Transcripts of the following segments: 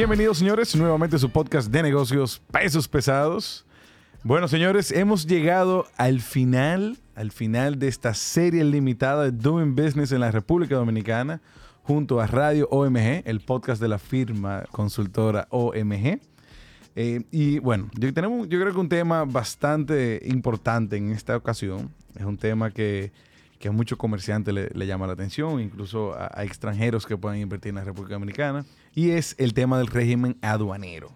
Bienvenidos señores, nuevamente a su podcast de negocios Pesos Pesados. Bueno señores, hemos llegado al final, al final de esta serie limitada de Doing Business en la República Dominicana junto a Radio OMG, el podcast de la firma consultora OMG. Eh, y bueno, yo, tenemos, yo creo que un tema bastante importante en esta ocasión. Es un tema que, que a muchos comerciantes le, llama la atención, incluso a, a, extranjeros que puedan invertir en la República Dominicana. Y es el tema del régimen aduanero.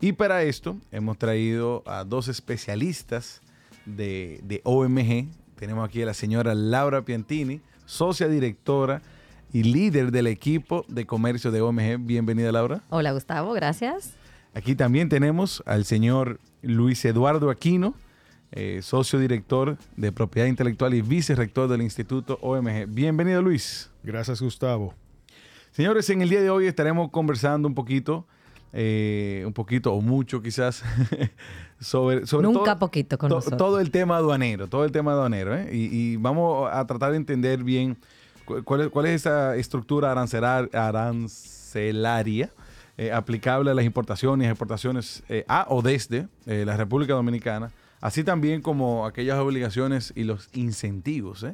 Y para esto hemos traído a dos especialistas de, de OMG. Tenemos aquí a la señora Laura Piantini, socia directora y líder del equipo de comercio de OMG. Bienvenida, Laura. Hola, Gustavo, gracias. Aquí también tenemos al señor Luis Eduardo Aquino, eh, socio director de propiedad intelectual y vicerrector del Instituto OMG. Bienvenido, Luis. Gracias, Gustavo. Señores, en el día de hoy estaremos conversando un poquito, eh, un poquito o mucho quizás, sobre, sobre Nunca todo, poquito con to, nosotros. todo el tema aduanero, todo el tema aduanero. ¿eh? Y, y, vamos a tratar de entender bien cuál es, cuál es esa estructura arancelaria eh, aplicable a las importaciones y exportaciones a o desde la República Dominicana, así también como aquellas obligaciones y los incentivos.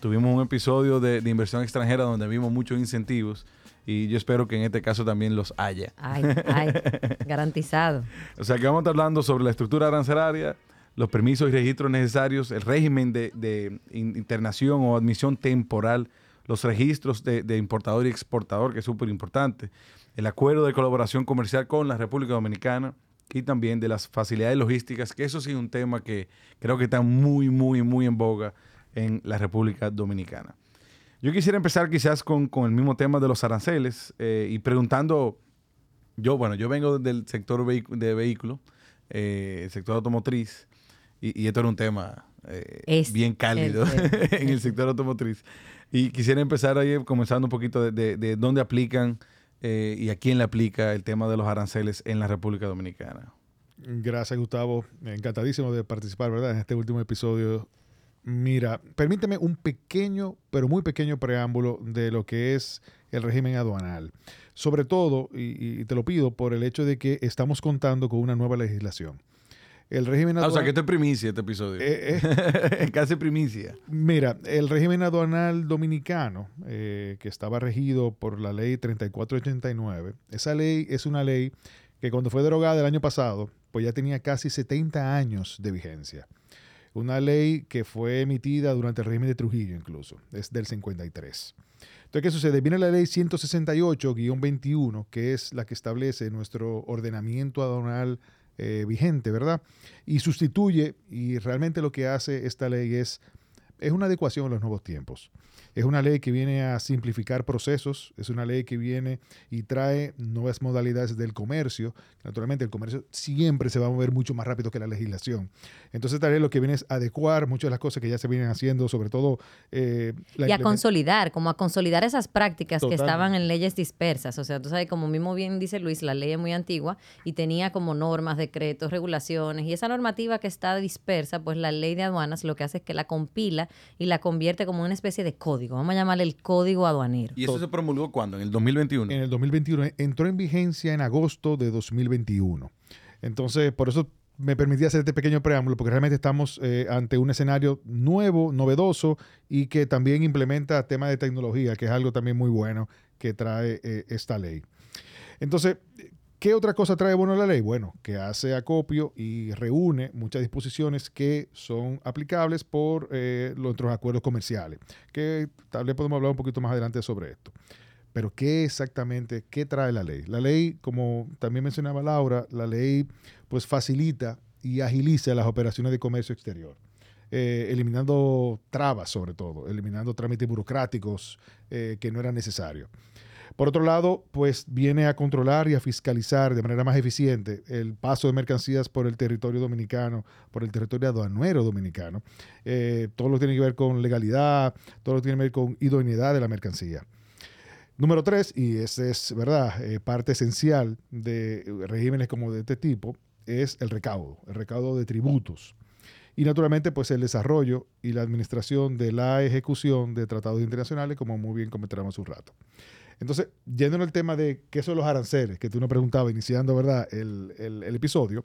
Tuvimos un episodio de, de, inversión extranjera donde vimos muchos incentivos y yo espero que en este caso también los haya. Ay, ay, garantizado. O sea que vamos a estar hablando sobre la estructura arancelaria, los permisos y registros necesarios, el régimen de, de internación o admisión temporal, los registros de, de importador y exportador, que es súper importante, el acuerdo de colaboración comercial con la República Dominicana y también de las facilidades logísticas, que eso sí es un tema que creo que está muy, muy, muy en boga en la República Dominicana. Yo quisiera empezar quizás con, con el mismo tema de los aranceles eh, y preguntando, yo, bueno, yo vengo del sector de vehículos, eh, el sector automotriz, y, y, esto era un tema eh, bien cálido el, en el sector automotriz. Y quisiera empezar ahí comenzando un poquito de, de, de dónde aplican eh, y a quién le aplica el tema de los aranceles en la República Dominicana. Gracias, Gustavo. Encantadísimo de participar, ¿verdad? En este último episodio. Mira, permíteme un pequeño, pero muy pequeño preámbulo de lo que es el régimen aduanal. Sobre todo, y, y te lo pido, por el hecho de que estamos contando con una nueva legislación. El régimen aduanal. Ah, o sea, que esto es primicia este episodio. Eh, eh, Casi primicia. Mira, el régimen aduanal dominicano, eh, que estaba regido por la ley 3489, esa ley es una ley que cuando fue derogada el año pasado, pues ya tenía casi 70 años de vigencia. Una ley que fue emitida durante el régimen de Trujillo incluso, es del 53. Entonces, ¿qué sucede? Viene la ley 168-21, que es la que establece nuestro ordenamiento aduanal eh, vigente, ¿verdad? Y sustituye, y realmente lo que hace esta ley es, es una adecuación a los nuevos tiempos. Es una ley que viene a simplificar procesos, es una ley que viene y trae nuevas modalidades del comercio. Naturalmente el comercio siempre se va a mover mucho más rápido que la legislación. Entonces esta ley lo que viene es adecuar muchas de las cosas que ya se vienen haciendo, sobre todo... Eh, la y a consolidar, como a consolidar esas prácticas Total. que estaban en leyes dispersas. O sea, tú sabes, como mismo bien dice Luis, la ley es muy antigua y tenía como normas, decretos, regulaciones. Y esa normativa que está dispersa, pues la ley de aduanas lo que hace es que la compila y la convierte como una especie de código código, vamos a llamarle el código aduanero. ¿Y eso se promulgó cuándo? ¿En el 2021? En el 2021. Entró en vigencia en agosto de 2021. Entonces, por eso me permití hacer este pequeño preámbulo, porque realmente estamos eh, ante un escenario nuevo, novedoso y que también implementa temas de tecnología, que es algo también muy bueno que trae eh, esta ley. Entonces, ¿Qué otra cosa trae bueno la ley? Bueno, que hace acopio y reúne muchas disposiciones que son aplicables por eh, nuestros acuerdos comerciales, que tal vez podemos hablar un poquito más adelante sobre esto. Pero ¿qué exactamente, qué trae la ley? La ley, como también mencionaba Laura, la ley pues facilita y agiliza las operaciones de comercio exterior. Eh, eliminando trabas sobre todo, eliminando trámites burocráticos eh, que no eran necesarios. Por otro lado, pues viene a controlar y a fiscalizar de manera más eficiente el paso de mercancías por el territorio dominicano, por el territorio aduanero dominicano. Eh, todo lo que tiene que ver con legalidad, todo lo que tiene que ver con idoneidad de la mercancía. Número tres, y esa es verdad, eh, parte esencial de regímenes como de este tipo, es el recaudo, el recaudo de tributos. Y naturalmente, pues el desarrollo y la administración de la ejecución de tratados internacionales, como muy bien comentábamos un rato. Entonces, yendo en el tema de qué son los aranceles, que tú nos preguntabas iniciando, ¿verdad?, el, el episodio,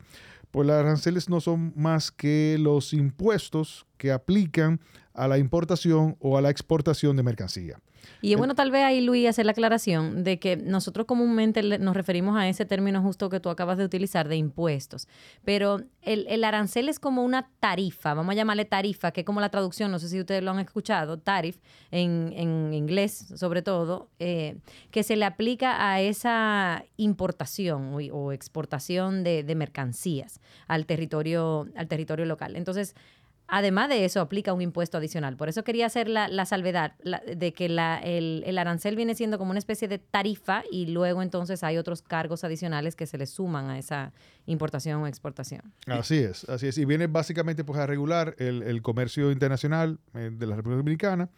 pues los aranceles no son más que los impuestos que aplican a la importación o a la exportación de mercancía. Y es bueno tal vez ahí, Luis, hacer la aclaración de que nosotros comúnmente nos referimos a ese término justo que tú acabas de utilizar de impuestos, pero el, arancel es como una tarifa, vamos a llamarle tarifa, que es como la traducción, no sé si ustedes lo han escuchado, tarif, en, inglés sobre todo, eh, que se le aplica a esa importación o, exportación de, de mercancías al territorio, al territorio local. Entonces, Además de eso, aplica un impuesto adicional. Por eso quería hacer la, salvedad de que el, arancel viene siendo como una especie de tarifa y luego entonces hay otros cargos adicionales que se le suman a esa importación o exportación. Así es, así es. Y viene básicamente pues, a regular el, el comercio internacional eh, de la República Dominicana.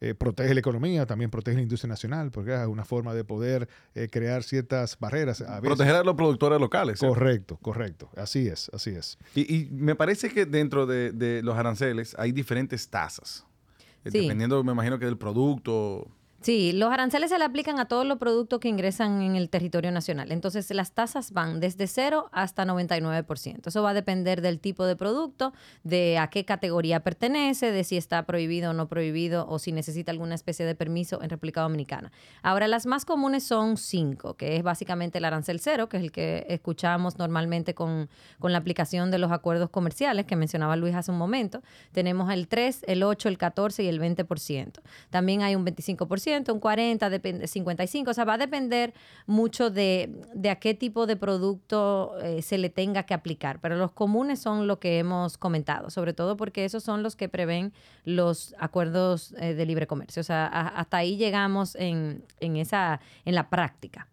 Eh, protege la economía, también protege la industria nacional, porque es una forma de poder eh, crear ciertas barreras. Proteger a los productores locales. Correcto, correcto. Así es, así es. Y, me parece que dentro de, los aranceles hay diferentes tasas. Dependiendo, me imagino que del producto. Sí, los aranceles se le aplican a todos los productos que ingresan en el territorio nacional. Entonces, las tasas van desde 0 hasta 99%. Eso va a depender del tipo de producto, de a qué categoría pertenece, de si está prohibido o no prohibido o si necesita alguna especie de permiso en República Dominicana. Ahora, las más comunes son 5, que es básicamente el arancel cero, que es el que escuchamos normalmente con, con la aplicación de los acuerdos comerciales que mencionaba Luis hace un momento. Tenemos el 3, el 8, el 14 y el 20%. También hay un 25% un 40, depende, 55, o sea, va a depender mucho de, a qué tipo de producto eh, se le tenga que aplicar, pero los comunes son lo que hemos comentado, sobre todo porque esos son los que prevén los acuerdos eh, de libre comercio, o sea, hasta ahí llegamos en, esa, en la práctica.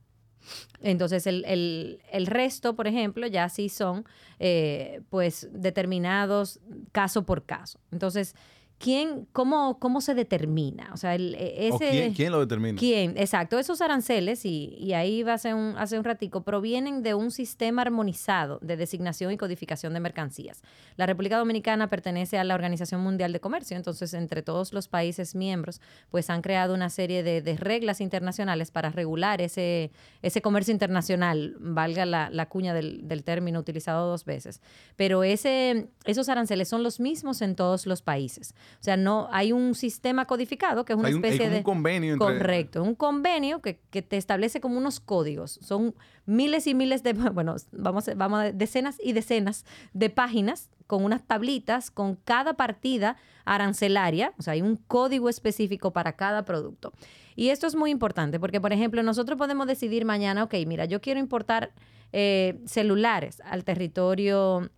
Entonces, el, resto, por ejemplo, ya sí son eh, pues determinados caso por caso. Entonces, ¿quién, cómo, cómo se determina? O sea, el, e, ese, quién, lo determina? ¿Quién? Exacto. Esos aranceles, y, y ahí va hace un, hace un ratico, provienen de un sistema armonizado de designación y codificación de mercancías. La República Dominicana pertenece a la Organización Mundial de Comercio, entonces entre todos los países miembros, pues han creado una serie de, de reglas internacionales para regular ese, ese comercio internacional, valga la, la cuña del, del, término utilizado dos veces. Pero ese, esos aranceles son los mismos en todos los países. O sea, no hay un sistema codificado que es una especie de... un convenio. Correcto, un convenio que, te establece como unos códigos. Son miles y miles de, bueno, vamos, vamos a decenas y decenas de páginas con unas tablitas con cada partida arancelaria, o sea, hay un código específico para cada producto. Y esto es muy importante porque, por ejemplo, nosotros podemos decidir mañana, ok, mira, yo quiero importar eh, celulares al territorio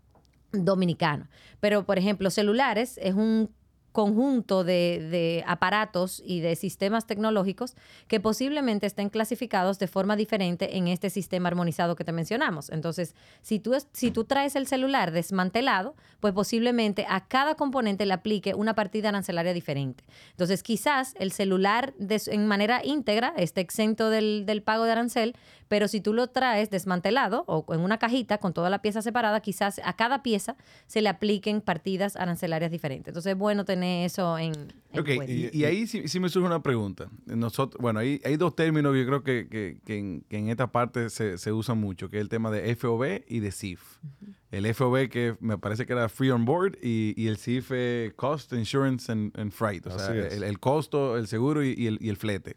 dominicano, pero, por ejemplo, celulares es un conjunto de, aparatos y de sistemas tecnológicos que posiblemente estén clasificados de forma diferente en este sistema armonizado que te mencionamos. Entonces, si tú, si tú traes el celular desmantelado, pues posiblemente a cada componente le aplique una partida arancelaria diferente. Entonces, quizás el celular en manera íntegra esté exento del, del pago de arancel, pero si tú lo traes desmantelado o en una cajita con toda la pieza separada, quizás a cada pieza se le apliquen partidas arancelarias diferentes. Entonces es bueno tener eso en, Ok, y, ahí sí, me surge una pregunta. Nosotros, bueno, hay, hay dos términos que yo creo que, en, esta parte se, se, usan mucho, que es el tema de FOB y de CIF. El FOB que me parece que era Free On Board y, el CIF es Cost, Insurance and, Freight. O sea, el, costo, el seguro y, el, y el flete.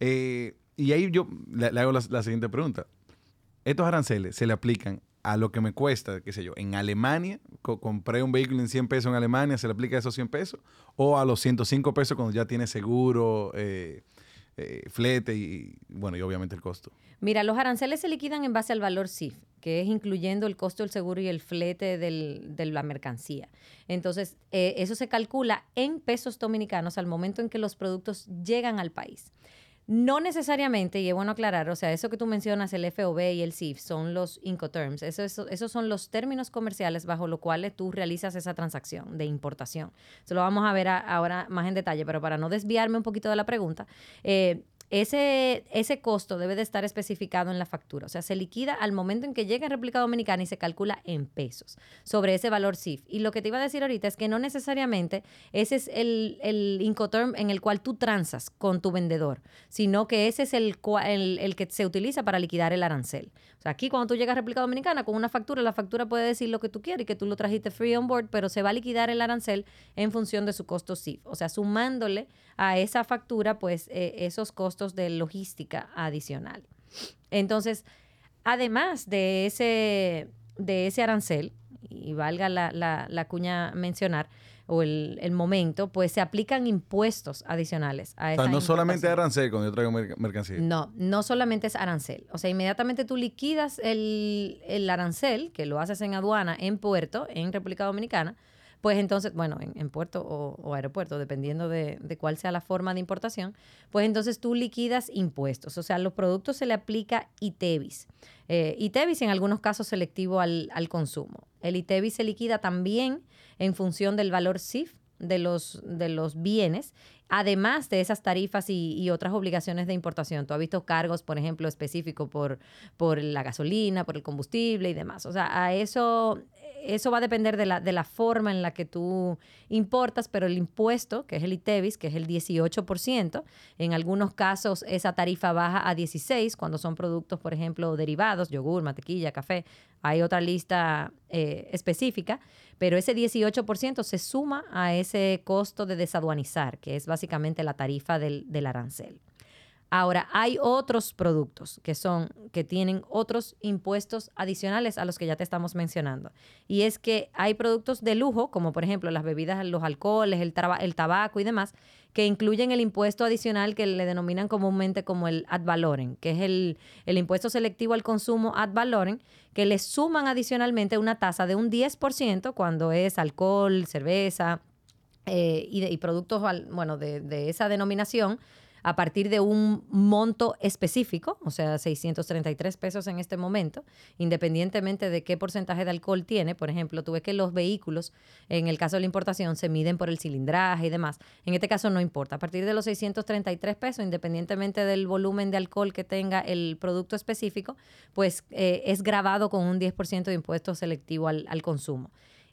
Eh, y ahí yo le, hago la, siguiente pregunta. ¿Estos aranceles se le aplican a lo que me cuesta, qué sé yo, en Alemania, compré un vehículo en 100 pesos en Alemania, ¿se le aplica esos 100 pesos? ¿O a los 105 pesos cuando ya tiene seguro, eh, eh, flete y, bueno, y obviamente el costo? Mira, los aranceles se liquidan en base al valor CIF, que es incluyendo el costo del seguro y el flete de la mercancía. Entonces, eh, eso se calcula en pesos dominicanos al momento en que los productos llegan al país. No necesariamente, y es bueno aclarar, o sea, eso que tú mencionas, el FOB y el CIF, son los Incoterms. Eso, esos son los términos comerciales bajo los cuales tú realizas esa transacción de importación. Eso lo vamos a ver ahora más en detalle, pero para no desviarme un poquito de la pregunta, eh, ese, ese costo debe de estar especificado en la factura. O sea, se liquida al momento en que llega en República Dominicana y se calcula en pesos sobre ese valor CIF. Y lo que te iba a decir ahorita es que no necesariamente ese es el, el Incoterm en el cual tú transas con tu vendedor, sino que ese es el, el, el que se utiliza para liquidar el arancel. O sea, aquí cuando tú llegas a República Dominicana con una factura, la factura puede decir lo que tú quieres y que tú lo trajiste free on board, pero se va a liquidar el arancel en función de su costo CIF. O sea, sumándole a esa factura, pues eh, esos costos de logística adicional. Entonces, además de ese, de ese arancel, y valga la, la, la cuña mencionar, o el, el, momento, pues se aplican impuestos adicionales a esa O sea, no solamente arancel cuando yo traigo mercancía. No, no solamente es arancel. O sea, inmediatamente tú liquidas el, el arancel, que lo haces en aduana, en puerto, en República Dominicana, pues entonces, bueno, en, puerto o, aeropuerto, dependiendo de, de, cuál sea la forma de importación, pues entonces tú liquidas impuestos. O sea, a los productos se le aplica ITEVIS. Eh, ITEVIS en algunos casos selectivo al, al consumo. El ITEVIS se liquida también en función del valor CIF de los, de los bienes, además de esas tarifas y, otras obligaciones de importación. Tú has visto cargos, por ejemplo, específicos por, por la gasolina, por el combustible y demás. O sea, a eso eso va a depender de la, de la forma en la que tú importas, pero el impuesto, que es el ITEVIS, que es el 18%, en algunos casos esa tarifa baja a 16 cuando son productos, por ejemplo, derivados, yogur, mantequilla, café. Hay otra lista eh, específica, pero ese 18% se suma a ese costo de desaduanizar, que es básicamente la tarifa del, del arancel. Ahora, hay otros productos que son, que tienen otros impuestos adicionales a los que ya te estamos mencionando. Y es que hay productos de lujo, como por ejemplo las bebidas, los alcoholes, el, tabaco y demás, que incluyen el impuesto adicional que le denominan comúnmente como el ad valorem, que es el, el impuesto selectivo al consumo ad valorem, que le suman adicionalmente una tasa de un 10% cuando es alcohol, cerveza eh, y, y, productos, bueno, de, de esa denominación a partir de un monto específico, o sea, 633 pesos en este momento, independientemente de qué porcentaje de alcohol tiene. Por ejemplo, tú ves que los vehículos, en el caso de la importación, se miden por el cilindraje y demás. En este caso no importa. A partir de los 633 pesos, independientemente del volumen de alcohol que tenga el producto específico, pues eh, es grabado con un 10% de impuesto selectivo al, al consumo.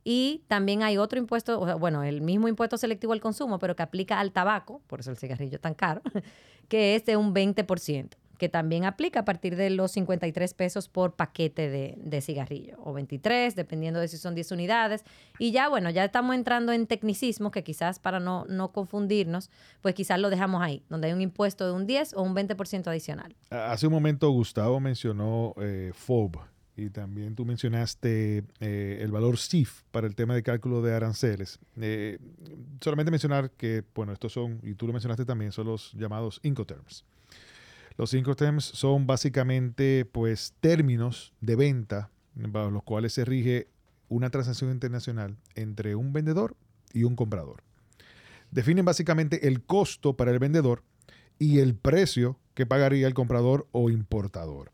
Y también hay otro impuesto, bueno, el mismo impuesto selectivo al consumo, pero que aplica al tabaco, por eso el cigarrillo es tan caro, que es de un 20%, que también aplica a partir de los 53 pesos por paquete de, de cigarrillo, o 23, dependiendo de si son 10 unidades. Y ya, bueno, ya estamos entrando en tecnicismos que quizás para no, no confundirnos, pues quizás lo dejamos ahí, donde hay un impuesto de un 10 o un 20% adicional. Hace un momento Gustavo mencionó eh, FOB y también tú mencionaste eh, el valor CIF para el tema de cálculo de aranceles. Eh, solamente mencionar que, bueno, estos son, y tú lo mencionaste también, son los llamados Incoterms. Los Incoterms son básicamente, pues, términos de venta bajo los cuales se rige una transacción internacional entre un vendedor y un comprador. Definen básicamente el costo para el vendedor y el precio que pagaría el comprador o importador.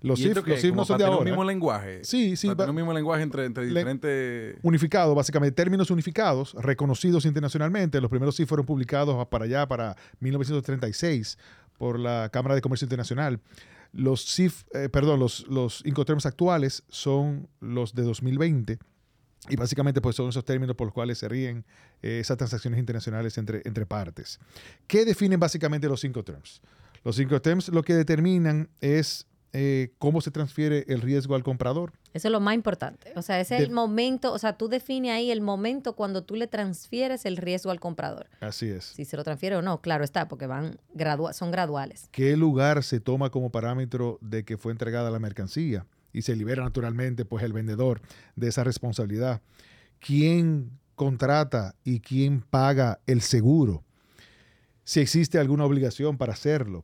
Los CIF, no son de ahora. el mismo lenguaje. Sí, sí. Para el mismo lenguaje entre, entre diferentes... Unificado, básicamente. Términos unificados, reconocidos internacionalmente. Los primeros CIF fueron publicados para allá, para 1936, por la Cámara de Comercio Internacional. Los CIF, eh, perdón, los, los Incoterms actuales son los de 2020. Y básicamente pues son esos términos por los cuales se ríen eh, esas transacciones internacionales entre, entre partes. ¿Qué definen básicamente los Incoterms? Los Incoterms lo que determinan es eh, cómo se transfiere el riesgo al comprador. Eso es lo más importante. O sea, ese es el momento, o sea, tú defines ahí el momento cuando tú le transfieres el riesgo al comprador. Así es. Si se lo transfiere o no, claro está, porque van son graduales. ¿Qué lugar se toma como parámetro de que fue entregada la mercancía? Y se libera naturalmente pues el vendedor de esa responsabilidad. ¿Quién contrata y quién paga el seguro? Si existe alguna obligación para hacerlo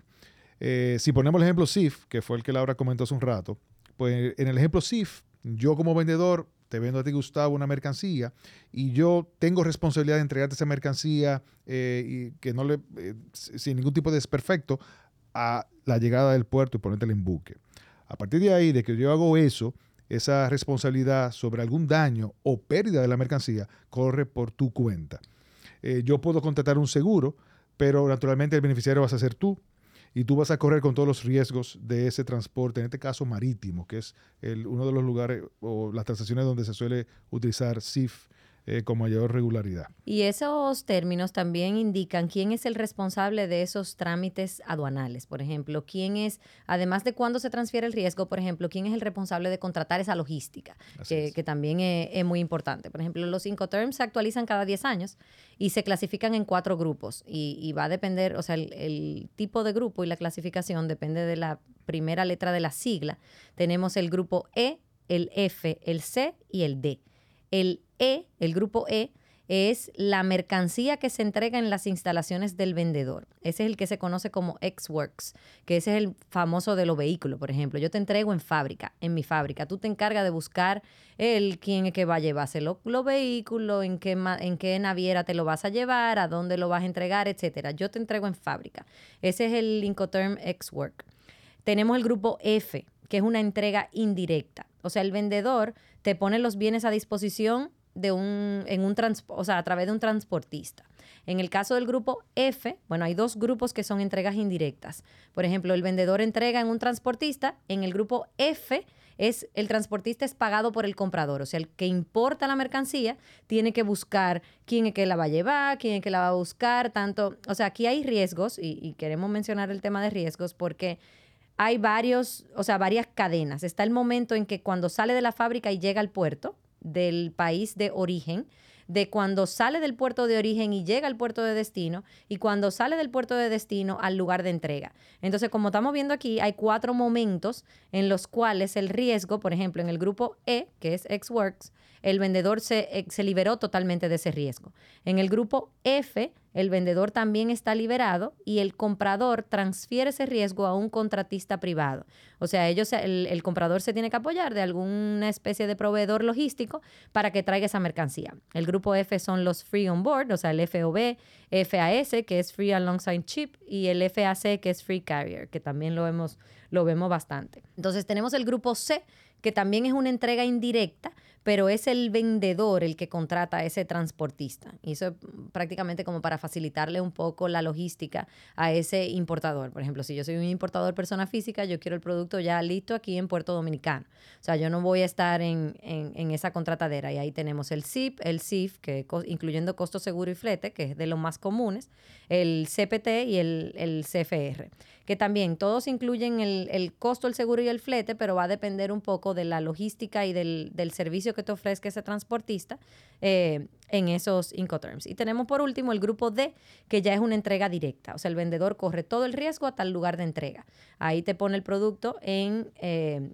eh, si ponemos el ejemplo SIF, que fue el que Laura comentó hace un rato, pues en el ejemplo SIF, yo como vendedor te vendo a ti, Gustavo, una mercancía y yo tengo responsabilidad de entregarte esa mercancía eh, y que no le, eh, sin ningún tipo de desperfecto a la llegada del puerto y ponértela en buque. A partir de ahí, de que yo hago eso, esa responsabilidad sobre algún daño o pérdida de la mercancía corre por tu cuenta. yo puedo contratar un seguro, pero naturalmente el beneficiario vas a ser tú y tú vas a correr con todos los riesgos de ese transporte, en este caso marítimo, que es el, uno de los lugares o las transacciones donde se suele utilizar CIF eh, con mayor regularidad. Y esos términos también indican quién es el responsable de esos trámites aduanales. Por ejemplo, quién es, además de cuándo se transfiere el riesgo, por ejemplo, quién es el responsable de contratar esa logística, que, también es, muy importante. Por ejemplo, los cinco terms se actualizan cada 10 años y se clasifican en cuatro grupos. Y, va a depender, o sea, el, el tipo de grupo y la clasificación depende de la primera letra de la sigla. Tenemos el grupo E, el F, el C y el D. El E, el grupo E, es la mercancía que se entrega en las instalaciones del vendedor. Ese es el que se conoce como X-Works, que ese es el famoso de los vehículos, por ejemplo. Yo te entrego en fábrica, en mi fábrica. Tú te encargas de buscar el quién es que va a llevarse los vehículos, en qué, en qué naviera te lo vas a llevar, a dónde lo vas a entregar, etcétera. Yo te entrego en fábrica. Ese es el Incoterm X-Work. Tenemos el grupo F, que es una entrega indirecta. O sea, el vendedor te pone los bienes a disposición de un, en un o sea, a través de un transportista. En el caso del grupo F, bueno, hay dos grupos que son entregas indirectas. Por ejemplo, el vendedor entrega en un transportista, en el grupo F es el transportista es pagado por el comprador, o sea, el que importa la mercancía tiene que buscar quién es que la va a llevar, quién es que la va a buscar, tanto, o sea, aquí hay riesgos y, y queremos mencionar el tema de riesgos porque hay varios, o sea, varias cadenas. Está el momento en que cuando sale de la fábrica y llega al puerto del país de origen, de cuando sale del puerto de origen y llega al puerto de destino y cuando sale del puerto de destino al lugar de entrega. Entonces, como estamos viendo aquí, hay cuatro momentos en los cuales el riesgo, por ejemplo, en el grupo E, que es X-Works, el vendedor se, eh, se liberó totalmente de ese riesgo. En el grupo F, el vendedor también está liberado y el comprador transfiere ese riesgo a un contratista privado. O sea, ellos, el, comprador se tiene que apoyar de alguna especie de proveedor logístico para que traiga esa mercancía. El grupo F son los Free On Board, o sea, el FOB, FAS, que es Free Alongside Chip, y el FAC, que es Free Carrier, que también lo vemos, lo vemos bastante. Entonces tenemos el grupo C, que también es una entrega indirecta, pero es el vendedor el que contrata a ese transportista. Y eso es prácticamente como para facilitarle un poco la logística a ese importador. Por ejemplo, si yo soy un importador persona física, yo quiero el producto ya listo aquí en Puerto Dominicano. O sea, yo no voy a estar en, esa contratadera. Y ahí tenemos el CIP, el CIF, que incluyendo costo seguro y flete, que es de los más comunes, el CPT y el, el CFR que también todos incluyen el, costo, el seguro y el flete, pero va a depender un poco de la logística y del, servicio que te ofrezca ese transportista eh, en esos Incoterms. Y tenemos por último el grupo D, que ya es una entrega directa, o sea, el vendedor corre todo el riesgo hasta el lugar de entrega. Ahí te pone el producto en... Eh,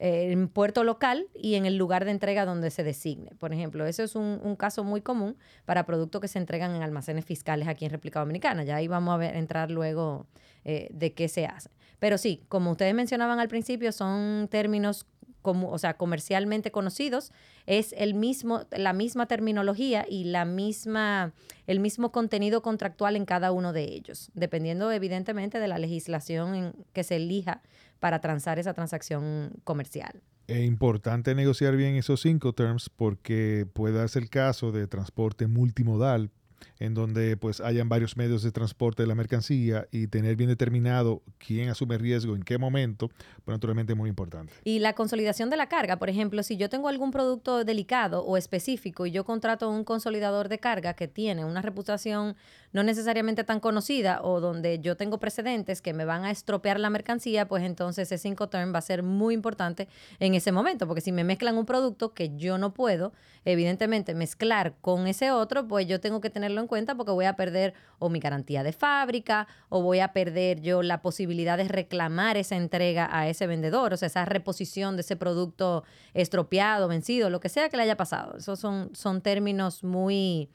en puerto local y en el lugar de entrega donde se designe. Por ejemplo, eso es un, un, caso muy común para productos que se entregan en almacenes fiscales aquí en República Dominicana. Ya ahí vamos a ver, entrar luego eh, de qué se hace. Pero sí, como ustedes mencionaban al principio, son términos como, o sea, comercialmente conocidos, es el mismo, la misma terminología y la misma, el mismo contenido contractual en cada uno de ellos, dependiendo evidentemente de la legislación que se elija para transar esa transacción comercial. Es importante negociar bien esos cinco terms porque puede darse el caso de transporte multimodal en donde pues hayan varios medios de transporte de la mercancía y tener bien determinado quién asume riesgo en qué momento, pues naturalmente es muy importante. Y la consolidación de la carga, por ejemplo, si yo tengo algún producto delicado o específico y yo contrato un consolidador de carga que tiene una reputación no necesariamente tan conocida o donde yo tengo precedentes que me van a estropear la mercancía, pues entonces ese 5 term va a ser muy importante en ese momento, porque si me mezclan un producto que yo no puedo, evidentemente, mezclar con ese otro, pues yo tengo que tenerlo en cuenta porque voy a perder o mi garantía de fábrica o voy a perder yo la posibilidad de reclamar esa entrega a ese vendedor, o sea, esa reposición de ese producto estropeado, vencido, lo que sea que le haya pasado. Esos son, son términos muy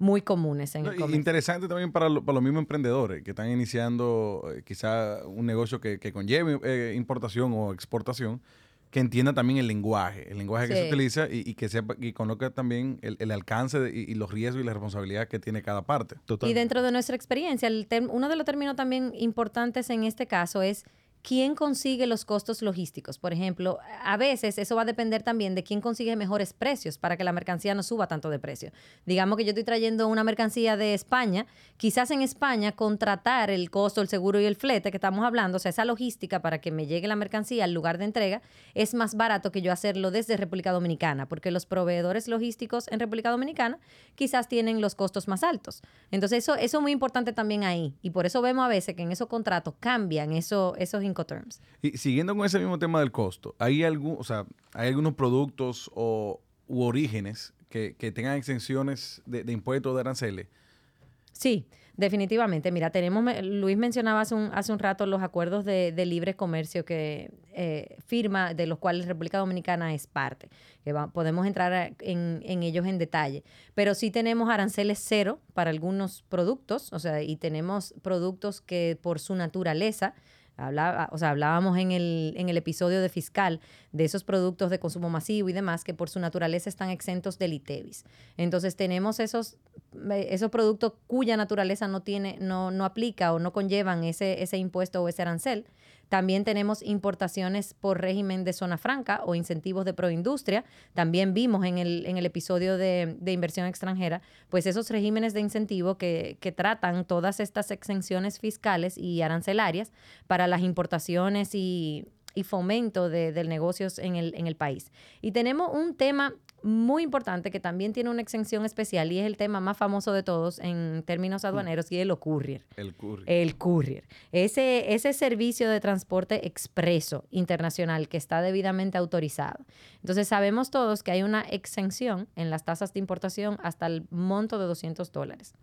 muy comunes en el Interesante también para, para, los mismos emprendedores que están iniciando eh, quizá un negocio que, que conlleve eh, importación o exportación que entienda también el lenguaje, el lenguaje que se utiliza y, que sepa y conozca también el, alcance y, los riesgos y la responsabilidad que tiene cada parte. Y dentro de nuestra experiencia, el uno de los términos también importantes en este caso es quién consigue los costos logísticos. Por ejemplo, a veces eso va a depender también de quién consigue mejores precios para que la mercancía no suba tanto de precio. Digamos que yo estoy trayendo una mercancía de España, quizás en España contratar el costo, el seguro y el flete que estamos hablando, o sea, esa logística para que me llegue la mercancía al lugar de entrega, es más barato que yo hacerlo desde República Dominicana, porque los proveedores logísticos en República Dominicana quizás tienen los costos más altos. Entonces, eso, es muy importante también ahí. Y por eso vemos a veces que en esos contratos cambian eso, esos Incoterms. Y siguiendo con ese mismo tema del costo, ¿hay, algún, o sea, ¿hay algunos productos o, u orígenes que, tengan exenciones de, de impuestos de aranceles? Sí, definitivamente. Mira, tenemos, Luis mencionaba hace un, hace un rato los acuerdos de, libre comercio que eh, firma, de los cuales República Dominicana es parte. Que podemos entrar en, en, ellos en detalle. Pero sí tenemos aranceles cero para algunos productos, o sea, y tenemos productos que por su naturaleza Hablaba, o sea, hablábamos en el, en el episodio de fiscal de esos productos de consumo masivo y demás que por su naturaleza están exentos del ITEVIS. Entonces tenemos esos, esos productos cuya naturaleza no tiene, no, no aplica o no conllevan ese, ese impuesto o ese arancel. También tenemos importaciones por régimen de zona franca o incentivos de proindustria. También vimos en el, en el episodio de, inversión extranjera, pues esos regímenes de incentivo que, que tratan todas estas exenciones fiscales y arancelarias para las importaciones y, y fomento de, de negocios en el, en el país. Y tenemos un tema muy importante que también tiene una exención especial y es el tema más famoso de todos en términos aduaneros y es el courier. El courier. El courier. Ese, ese servicio de transporte expreso internacional que está debidamente autorizado. Entonces sabemos todos que hay una exención en las tasas de importación hasta el monto de 200 dólares.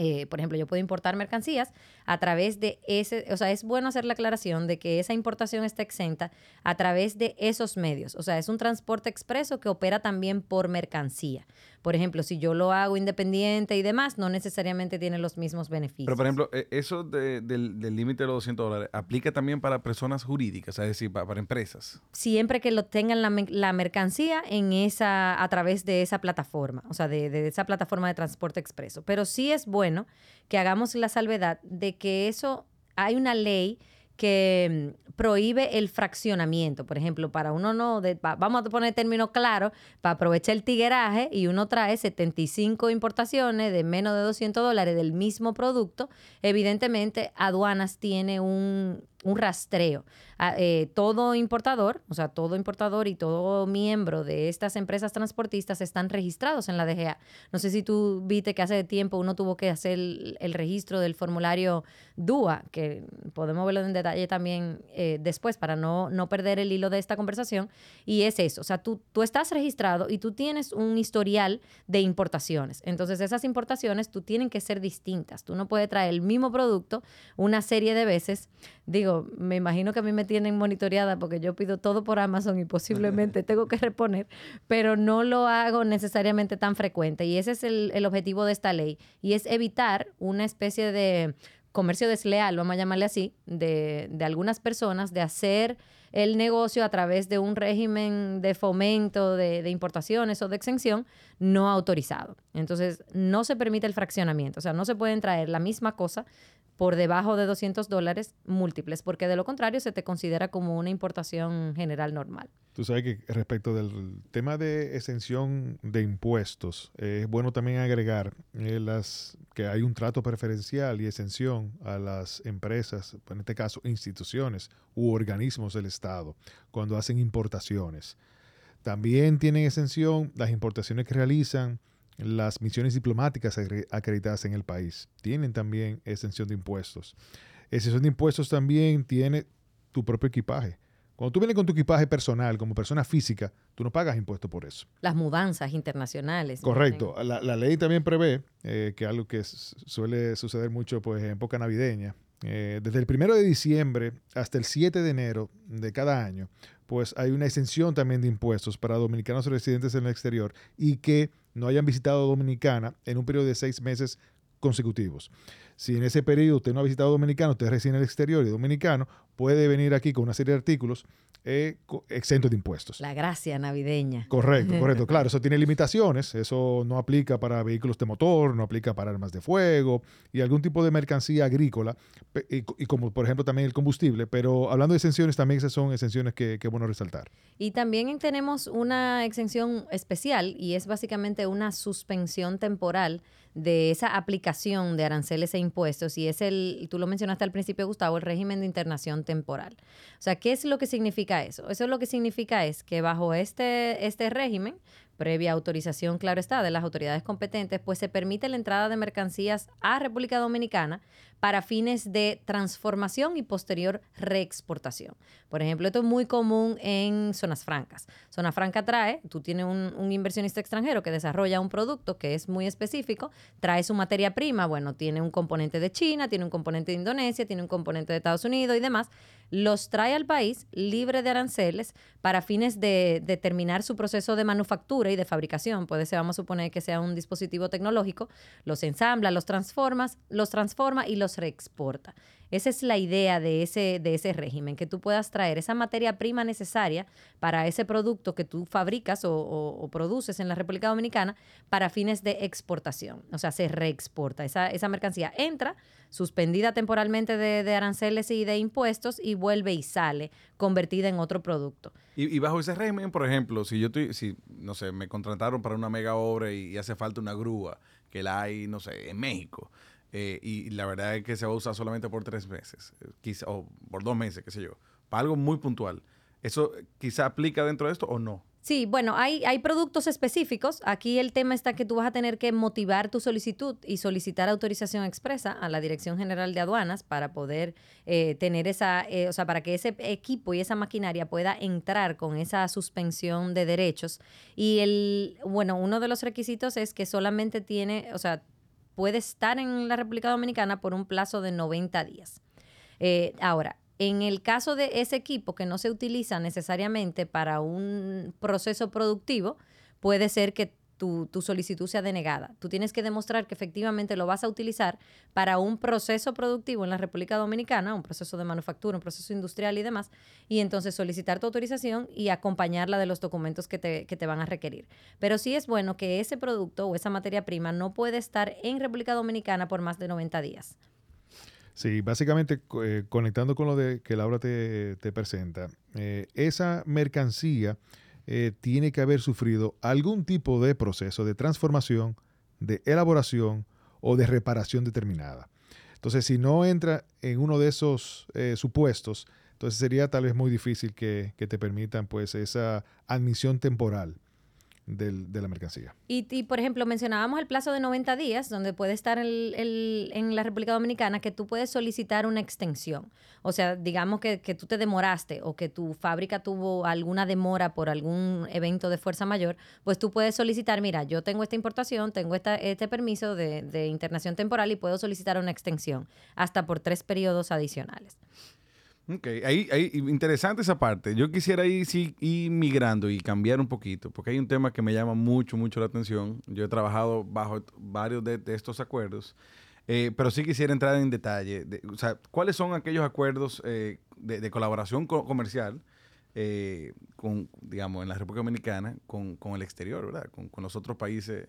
Eh, por ejemplo, yo puedo importar mercancías a través de ese, o sea, es bueno hacer la aclaración de que esa importación está exenta a través de esos medios. O sea, es un transporte expreso que opera también por mercancía. Por ejemplo, si yo lo hago independiente y demás, no necesariamente tiene los mismos beneficios. Pero, por ejemplo, e, eso del límite de los 200 dólares, ¿aplica también para personas jurídicas, es decir, para, empresas? Siempre que lo tengan la, mercancía en esa, a través de esa plataforma, o sea, de, de esa plataforma de transporte expreso. Pero sí es bueno que hagamos la salvedad de que eso, hay una ley que prohíbe el fraccionamiento. Por ejemplo, para uno no, vamos a poner término claro, para aprovechar el tigueraje y uno trae 75 importaciones de menos de 200 dólares del mismo producto, evidentemente aduanas tiene un, un rastreo. Eh, todo importador, o sea, todo importador y todo miembro de estas empresas transportistas están registrados en la DGA. No sé si tú viste que hace tiempo uno tuvo que hacer el, registro del formulario DUA, que podemos verlo en detalle también eh, después para no, no perder el hilo de esta conversación. Y es eso, o sea, tú, tú estás registrado y tú tienes un historial de importaciones. Entonces, esas importaciones tú tienen que ser distintas. Tú no puedes traer el mismo producto una serie de veces. Digo, me imagino que a mí me tienen monitoreada porque yo pido todo por Amazon y posiblemente tengo que reponer, pero no lo hago necesariamente tan frecuente. Y ese es el, el objetivo de esta ley. Y es evitar una especie de comercio desleal, vamos a llamarle así, de, de, algunas personas, de hacer el negocio a través de un régimen de fomento de, de, importaciones o de exención no autorizado. Entonces, no se permite el fraccionamiento, o sea, no se pueden traer la misma cosa por debajo de 200 dólares múltiples, porque de lo contrario se te considera como una importación general normal. Tú sabes que respecto del tema de exención de impuestos, es bueno también agregar eh, las, que hay un trato preferencial y exención a las empresas, en este caso instituciones u organismos del Estado, cuando hacen importaciones. También tienen exención las importaciones que realizan las misiones diplomáticas acreditadas en el país tienen también exención de impuestos. Exención de impuestos también tiene tu propio equipaje. Cuando tú vienes con tu equipaje personal, como persona física, tú no pagas impuestos por eso. Las mudanzas internacionales. Correcto. La, ley también prevé eh, que algo que suele suceder mucho pues, en época navideña, eh, desde el primero de diciembre hasta el 7 de enero de cada año, pues hay una exención también de impuestos para dominicanos residentes en el exterior y que no hayan visitado Dominicana en un periodo de seis meses consecutivos. Si en ese periodo usted no ha visitado Dominicana, usted reside en el exterior y dominicano, puede venir aquí con una serie de artículos eh, exento de impuestos. La gracia navideña. Correcto, correcto. Claro, eso tiene limitaciones. Eso no aplica para vehículos de motor, no aplica para armas de fuego y algún tipo de mercancía agrícola, y, como por ejemplo también el combustible. Pero hablando de exenciones, también esas son exenciones que, que es bueno resaltar. Y también tenemos una exención especial y es básicamente una suspensión temporal de esa aplicación de aranceles e impuestos y es el, tú lo mencionaste al principio, Gustavo, el régimen de internación temporal. O sea, ¿qué es lo que significa eso? Eso lo que significa es que bajo este, este régimen, previa autorización, claro está, de las autoridades competentes, pues se permite la entrada de mercancías a República Dominicana para fines de transformación y posterior reexportación. Por ejemplo, esto es muy común en zonas francas. Zona franca trae, tú tienes un, inversionista extranjero que desarrolla un producto que es muy específico, trae su materia prima, bueno, tiene un componente de China, tiene un componente de Indonesia, tiene un componente de Estados Unidos y demás, los trae al país libre de aranceles para fines de determinar su proceso de manufactura y de fabricación. Puede ser, vamos a suponer que sea un dispositivo tecnológico, los ensambla, los transformas, los transforma y los reexporta. Esa es la idea de ese, de ese régimen, que tú puedas traer esa materia prima necesaria para ese producto que tú fabricas o, produces en la República Dominicana para fines de exportación. O sea, se reexporta. Esa, esa mercancía entra, suspendida temporalmente de, aranceles y de impuestos y vuelve y sale convertida en otro producto. Y, bajo ese régimen, por ejemplo, si yo estoy, si, no sé, me contrataron para una mega obra y, y hace falta una grúa, que la hay, no sé, en México eh, y la verdad es que se va a usar solamente por tres meses, eh, quizá, o por dos meses, qué sé yo, para algo muy puntual. ¿Eso quizá aplica dentro de esto o no? Sí, bueno, hay, hay productos específicos. Aquí el tema está que tú vas a tener que motivar tu solicitud y solicitar autorización expresa a la Dirección General de Aduanas para poder eh, tener esa, o sea, para que ese equipo y esa maquinaria pueda entrar con esa suspensión de derechos. Y el, bueno, uno de los requisitos es que solamente tiene, o sea, puede estar en la República Dominicana por un plazo de 90 días. Eh, ahora, en el caso de ese equipo que no se utiliza necesariamente para un proceso productivo, puede ser que tu, solicitud sea denegada. Tú tienes que demostrar que efectivamente lo vas a utilizar para un proceso productivo en la República Dominicana, un proceso de manufactura, un proceso industrial y demás, y entonces solicitar tu autorización y acompañarla de los documentos que te, que te van a requerir. Pero sí es bueno que ese producto o esa materia prima no puede estar en República Dominicana por más de 90 días. Sí, básicamente eh, conectando con lo de que Laura te, presenta, eh, esa mercancía eh, tiene que haber sufrido algún tipo de proceso de transformación, de elaboración o de reparación determinada. Entonces, si no entra en uno de esos eh, supuestos, entonces sería tal vez muy difícil que, que te permitan pues esa admisión temporal de la mercancía. Y, por ejemplo, mencionábamos el plazo de 90 días, donde puede estar en la República Dominicana, que tú puedes solicitar una extensión. O sea, digamos que, tú te demoraste o que tu fábrica tuvo alguna demora por algún evento de fuerza mayor, pues tú puedes solicitar, mira, yo tengo esta importación, tengo esta, este permiso de, de internación temporal y puedo solicitar una extensión hasta por tres periodos adicionales. Ok, ahí, ahí, interesante esa parte. Yo quisiera ir, sí, migrando y cambiar un poquito, porque hay un tema que me llama mucho, mucho la atención. Yo he trabajado bajo varios de, estos acuerdos, eh, pero sí quisiera entrar en detalle. o sea, ¿cuáles son aquellos acuerdos eh, de, colaboración comercial eh, con, digamos, en la República Dominicana con, con el exterior, ¿verdad? Con, con los otros países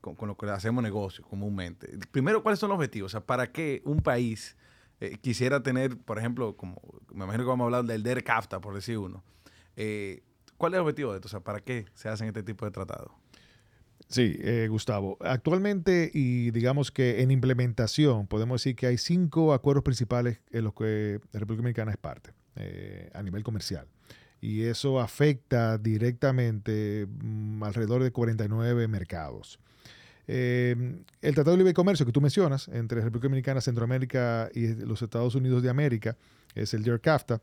con, con los que hacemos negocios comúnmente. Primero, ¿cuáles son los objetivos? O sea, ¿para qué un país eh, quisiera tener, por ejemplo, como me imagino que vamos a hablar del DER CAFTA, por decir uno. Eh, ¿Cuál es el objetivo de esto? O sea, ¿para qué se hacen este tipo de tratados? Sí, eh, Gustavo. Actualmente, y digamos que en implementación, podemos decir que hay cinco acuerdos principales en los que la República Dominicana es parte a nivel comercial. Y eso afecta directamente mm, alrededor de 49 mercados. Em, el Tratado de Libre Comercio que tú mencionas entre República Dominicana, Centroamérica y los Estados Unidos de América es el JERCAFTA.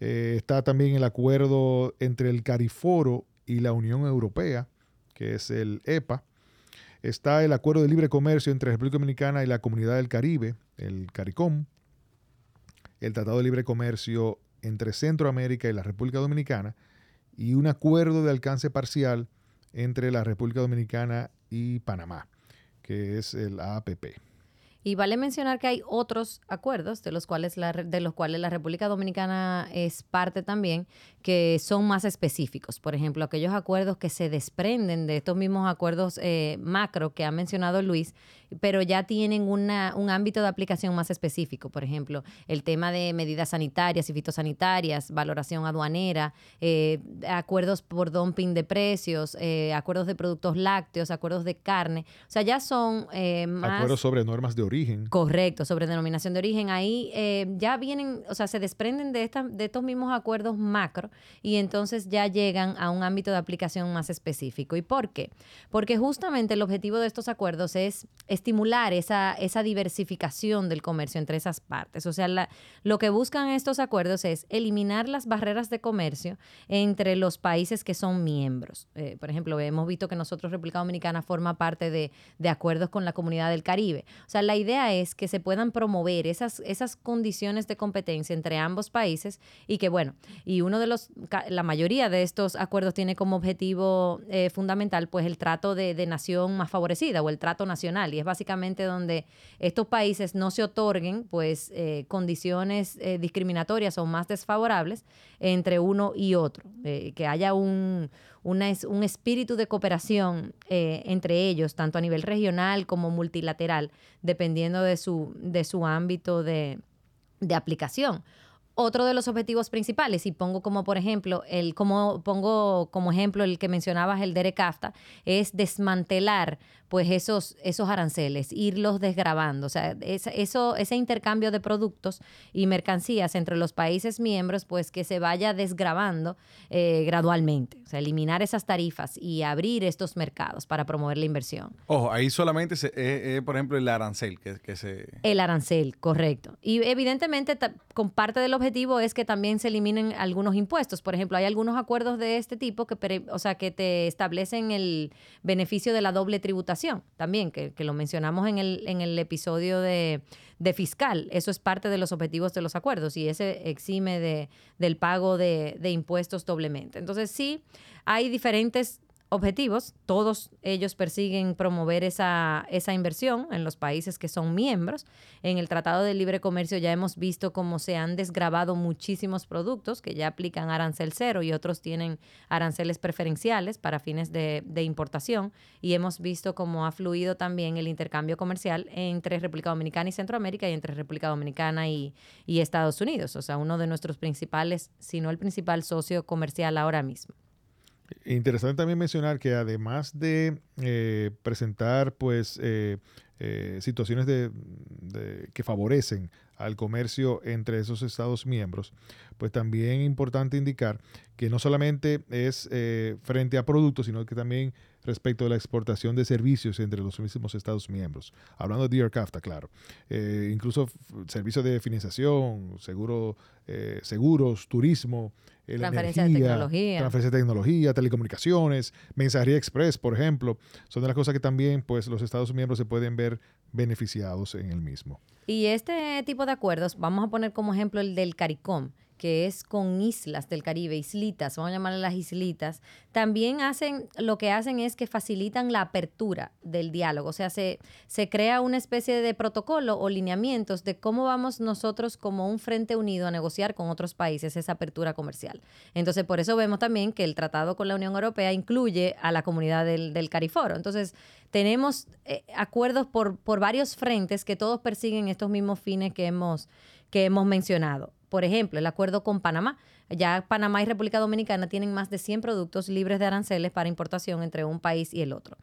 Eh, está también el acuerdo entre el CARIFORO y la Unión Europea, que es el EPA. Está el acuerdo de libre comercio entre República Dominicana y la Comunidad del Caribe, el CARICOM. El Tratado de Libre Comercio entre Centroamérica y la República Dominicana. Y un acuerdo de alcance parcial entre la República Dominicana y Panamá, que es el APP. Y vale mencionar que hay otros acuerdos de los cuales la, de los cuales la República Dominicana es parte también, que son más específicos. Por ejemplo, aquellos acuerdos que se desprenden de estos mismos acuerdos eh, macro que ha mencionado Luis, pero ya tienen una, un ámbito de aplicación más específico. Por ejemplo, el tema de medidas sanitarias y fitosanitarias, valoración aduanera, eh, acuerdos por dumping de precios, eh, acuerdos de productos lácteos, acuerdos de carne. O sea, ya son más... Acuerdos sobre normas de origen. Correcto, sobre denominación de origen. Ahí ya vienen, o sea, se desprenden de, esta, de estos mismos acuerdos macro y entonces ya llegan a un ámbito de aplicación más específico. ¿Y por qué? Porque justamente el objetivo de estos acuerdos es estimular esa, esa diversificación del comercio entre esas partes. O sea, lo que buscan estos acuerdos es eliminar las barreras de comercio entre los países que son miembros. Eh, por ejemplo, hemos visto que nosotros, República Dominicana, forma parte de, de acuerdos con la comunidad del Caribe. O sea, la idea es que se puedan promover esas, esas condiciones de competencia entre ambos países y que, bueno, y uno de los la mayoría de estos acuerdos tiene como objetivo eh, fundamental pues el trato de, nación más favorecida o el trato nacional y es básicamente donde estos países no se otorguen pues eh, condiciones eh, discriminatorias o más desfavorables entre uno y otro, que haya un, un espíritu de cooperación entre ellos, tanto a nivel regional como multilateral, dependiendo de su, de su ámbito de, de aplicación otro de los objetivos principales, y pongo como por ejemplo, el como pongo como ejemplo el que mencionabas, el DERECAFTA, es desmantelar pues esos, esos aranceles, irlos desgrabando. O sea, eso, ese intercambio de productos y mercancías entre los países miembros, pues que se vaya desgrabando eh, gradualmente. O sea, eliminar esas tarifas y abrir estos mercados para promover la inversión. Ojo, ahí solamente, es, por ejemplo, el arancel que, que, se... El arancel, correcto. Y evidentemente, con parte del objetivo es que también se eliminen algunos impuestos. Por ejemplo, hay algunos acuerdos de este tipo que, o sea, que te establecen el beneficio de la doble tributación también, que, lo mencionamos en el, en el episodio de, fiscal. Eso es parte de los objetivos de los acuerdos y ese exime de, del pago de, de impuestos doblemente. Entonces sí, hay diferentes objetivos. Todos ellos persiguen promover esa, esa inversión en los países que son miembros. En el Tratado de Libre Comercio ya hemos visto cómo se han desgrabado muchísimos productos que ya aplican arancel cero y otros tienen aranceles preferenciales para fines de, importación. Y hemos visto cómo ha fluido también el intercambio comercial entre República Dominicana y Centroamérica y entre República Dominicana y, y Estados Unidos. O sea, uno de nuestros principales, si no el principal socio comercial ahora mismo. Interesante también mencionar que además de eh, presentar pues eh, eh, situaciones de, que favorecen al comercio entre esos Estados miembros, pues también es importante indicar que no solamente es frente a productos, sino que también respecto a la exportación de servicios entre los mismos Estados miembros. Hablando de DRCAFTA, claro. incluso servicios de financiación, seguro, seguros, turismo, transferencia de tecnología. Transferencia de tecnología, telecomunicaciones, mensajería express, por ejemplo, son de las cosas que también pues, los Estados miembros se pueden ver beneficiados en el mismo. Y este tipo de acuerdos, vamos a poner como ejemplo el del CARICOM, que es con islas del Caribe, islitas, vamos a llamarle las islitas, también hacen, lo que hacen es que facilitan la apertura del diálogo, o sea, se, se crea una especie de protocolo o lineamientos de cómo vamos nosotros como un frente unido a negociar con otros países esa apertura comercial. Entonces, por eso vemos también que el tratado con la Unión Europea incluye a la comunidad del, del Cariforo. Entonces, tenemos eh, acuerdos por, por varios frentes que todos persiguen estos mismos fines que hemos, que hemos mencionado. Por ejemplo, el acuerdo con Panamá. Ya Panamá y República Dominicana tienen más de 100 productos libres de aranceles para importación entre un país y el otro.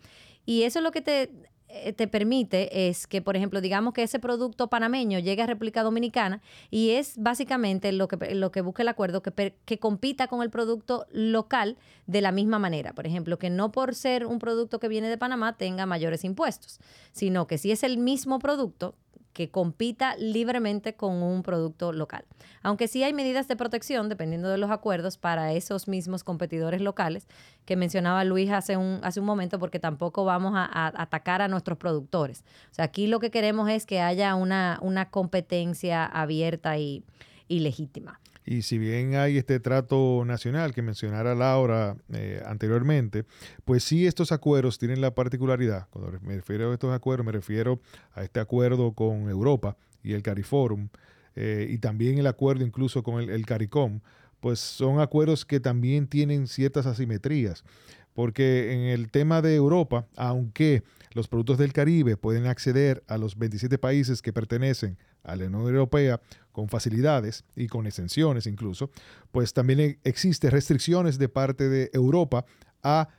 Y eso lo que te, eh, te permite es que, por ejemplo, digamos que ese producto panameño llegue a República Dominicana y es básicamente lo que, lo que busca el acuerdo, que, que compita con el producto local de la misma manera. Por ejemplo, que no por ser un producto que viene de Panamá tenga mayores impuestos, sino que si es el mismo producto, que compita libremente con un producto local. Aunque sí hay medidas de protección, dependiendo de los acuerdos, para esos mismos competidores locales que mencionaba Luis hace un, hace un momento, porque tampoco vamos a, atacar a nuestros productores. O sea, aquí lo que queremos es que haya una, una competencia abierta y, legítima. Y si bien hay este trato nacional que mencionara Laura eh, anteriormente, pues sí estos acuerdos tienen la particularidad, cuando me refiero a estos acuerdos, me refiero a este acuerdo con Europa y el CARIFORUM, eh, y también el acuerdo incluso con el, el CARICOM, pues son acuerdos que también tienen ciertas asimetrías, porque en el tema de Europa, aunque los productos del Caribe pueden acceder a los 27 países que pertenecen a la Unión Europea con facilidades y con exenciones incluso, pues también e, existen restricciones de parte de Europa a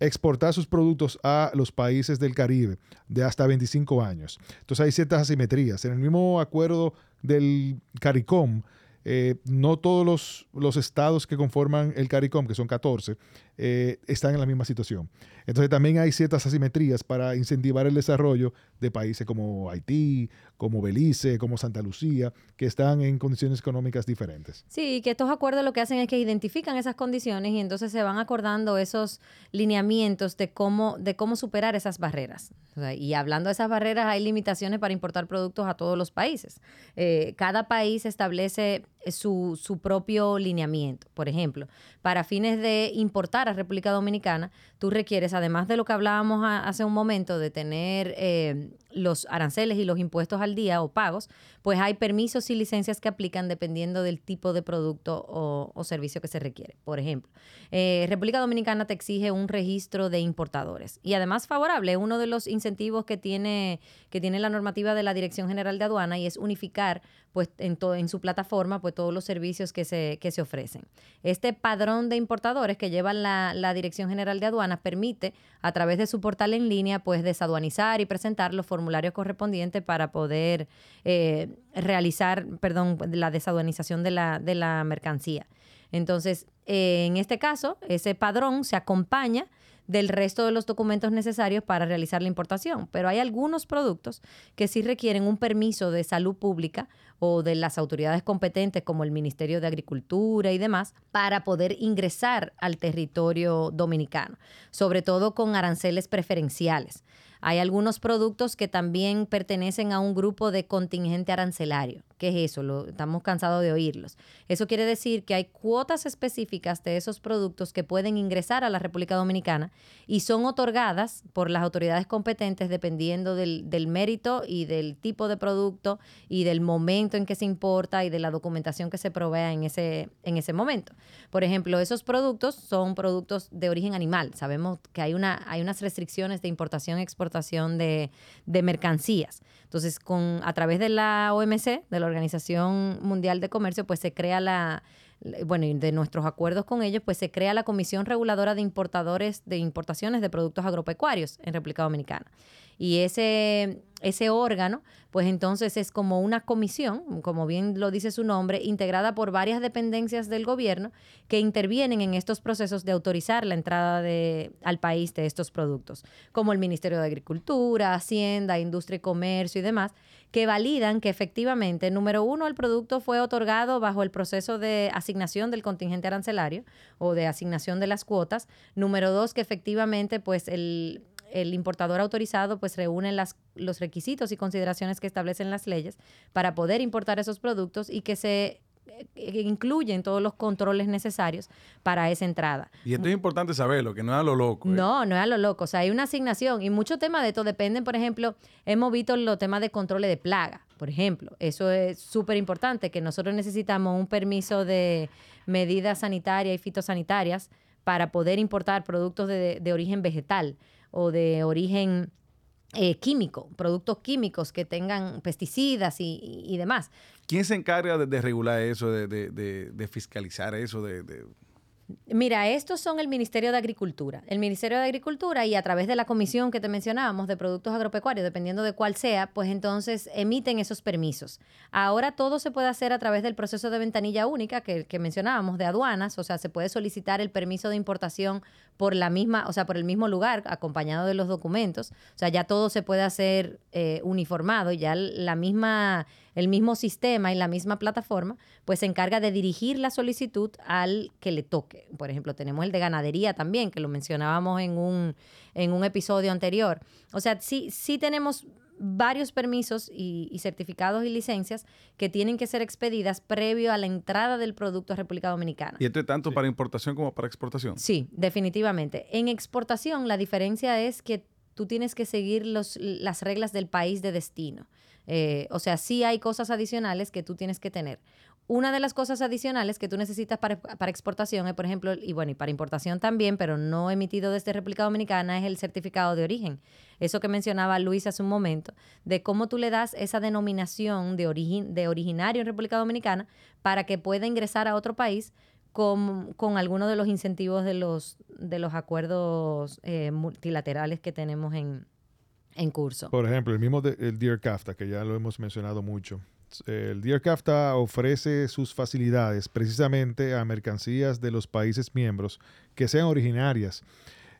exportar sus productos a los países del Caribe de hasta 25 años. Entonces hay ciertas asimetrías. En el mismo acuerdo del CARICOM, eh, no todos los, los, estados que conforman el CARICOM, que son 14, eh, están en la misma situación. Entonces también hay ciertas asimetrías para incentivar el desarrollo de países como Haití, como Belice, como Santa Lucía, que están en condiciones económicas diferentes. Sí, que estos acuerdos lo que hacen es que identifican esas condiciones y entonces se van acordando esos lineamientos de cómo, de cómo superar esas barreras. y hablando de esas barreras, hay limitaciones para importar productos a todos los países. Eh, cada país establece su, su propio lineamiento. Por ejemplo, para fines de importar a República Dominicana, tú requieres, además de lo que hablábamos hace un momento, de tener eh, los aranceles y los impuestos al día o pagos, pues hay permisos y licencias que aplican dependiendo del tipo de producto o, servicio que se requiere. Por ejemplo, eh, República Dominicana te exige un registro de importadores y además favorable, uno de los incentivos que tiene, que tiene la normativa de la Dirección General de Aduana y es unificar pues en, en su plataforma pues todos los servicios que se, que se ofrecen. Este padrón de importadores que lleva la, la Dirección General de Aduanas permite a través de su portal en línea pues desaduanizar y presentar los formularios correspondientes para poder eh, realizar, perdón, la desaduanización de la, de la mercancía. Entonces, eh, en este caso, ese padrón se acompaña del resto de los documentos necesarios para realizar la importación. Pero hay algunos productos que sí requieren un permiso de salud pública o de las autoridades competentes como el Ministerio de Agricultura y demás para poder ingresar al territorio dominicano, sobre todo con aranceles preferenciales. Hay algunos productos que también pertenecen a un grupo de contingente arancelario. ¿Qué es eso? Lo, estamos cansados de oírlos. Eso quiere decir que hay cuotas específicas de esos productos que pueden ingresar a la República Dominicana y son otorgadas por las autoridades competentes dependiendo del, del mérito y del tipo de producto y del momento en que se importa y de la documentación que se provea en ese, en ese momento. Por ejemplo, esos productos son productos de origen animal. Sabemos que hay, una, hay unas restricciones de importación y exportación de, de mercancías. Entonces, con, a través de la OMC, de la Organización Mundial de Comercio, pues se crea la, bueno, de nuestros acuerdos con ellos, pues se crea la Comisión Reguladora de Importadores de Importaciones de Productos Agropecuarios en República Dominicana. Y ese, ese órgano, pues entonces es como una comisión, como bien lo dice su nombre, integrada por varias dependencias del gobierno que intervienen en estos procesos de autorizar la entrada de, al país de estos productos, como el Ministerio de Agricultura, Hacienda, Industria y Comercio y demás, que validan que efectivamente, número uno, el producto fue otorgado bajo el proceso de asignación del contingente arancelario o de asignación de las cuotas. Número dos, que efectivamente, pues el el importador autorizado pues reúne las, los requisitos y consideraciones que establecen las leyes para poder importar esos productos y que se eh, incluyen todos los controles necesarios para esa entrada. Y esto es importante saberlo, que no es a lo loco. ¿eh? No, no es a lo loco. O sea, hay una asignación y muchos temas de esto dependen, por ejemplo, hemos visto los temas de controles de plaga, por ejemplo. Eso es súper importante, que nosotros necesitamos un permiso de medidas sanitarias y fitosanitarias para poder importar productos de, de origen vegetal o de origen eh, químico, productos químicos que tengan pesticidas y, demás. ¿Quién se encarga de, regular eso, de, de, fiscalizar eso, de, Mira, estos son el Ministerio de Agricultura. El Ministerio de Agricultura y a través de la comisión que te mencionábamos de productos agropecuarios, dependiendo de cuál sea, pues entonces emiten esos permisos. Ahora todo se puede hacer a través del proceso de ventanilla única que, que mencionábamos de aduanas, o sea, se puede solicitar el permiso de importación por la misma, o sea, por el mismo lugar, acompañado de los documentos. O sea, ya todo se puede hacer eh, uniformado, ya la misma el mismo sistema y la misma plataforma, pues se encarga de dirigir la solicitud al que le toque. Por ejemplo, tenemos el de ganadería también, que lo mencionábamos en un, en un episodio anterior. O sea, sí, sí tenemos varios permisos y, certificados y licencias que tienen que ser expedidas previo a la entrada del producto a República Dominicana. ¿Y esto es tanto para importación como para exportación? Sí, definitivamente. En exportación la diferencia es que tú tienes que seguir los, las reglas del país de destino. Eh, o sea, sí hay cosas adicionales que tú tienes que tener. Una de las cosas adicionales que tú necesitas para, exportación es, por ejemplo, y bueno, y para importación también, pero no emitido desde República Dominicana, es el certificado de origen. Eso que mencionaba Luis hace un momento, de cómo tú le das esa denominación de, origen, de originario en República Dominicana para que pueda ingresar a otro país con, con algunos de los incentivos de los, de los acuerdos eh, multilaterales que tenemos en, en curso. Por ejemplo, el mismo de, el Dear CAFTA, que ya lo hemos mencionado mucho el Dear CAFTA ofrece sus facilidades precisamente a mercancías de los países miembros que sean originarias.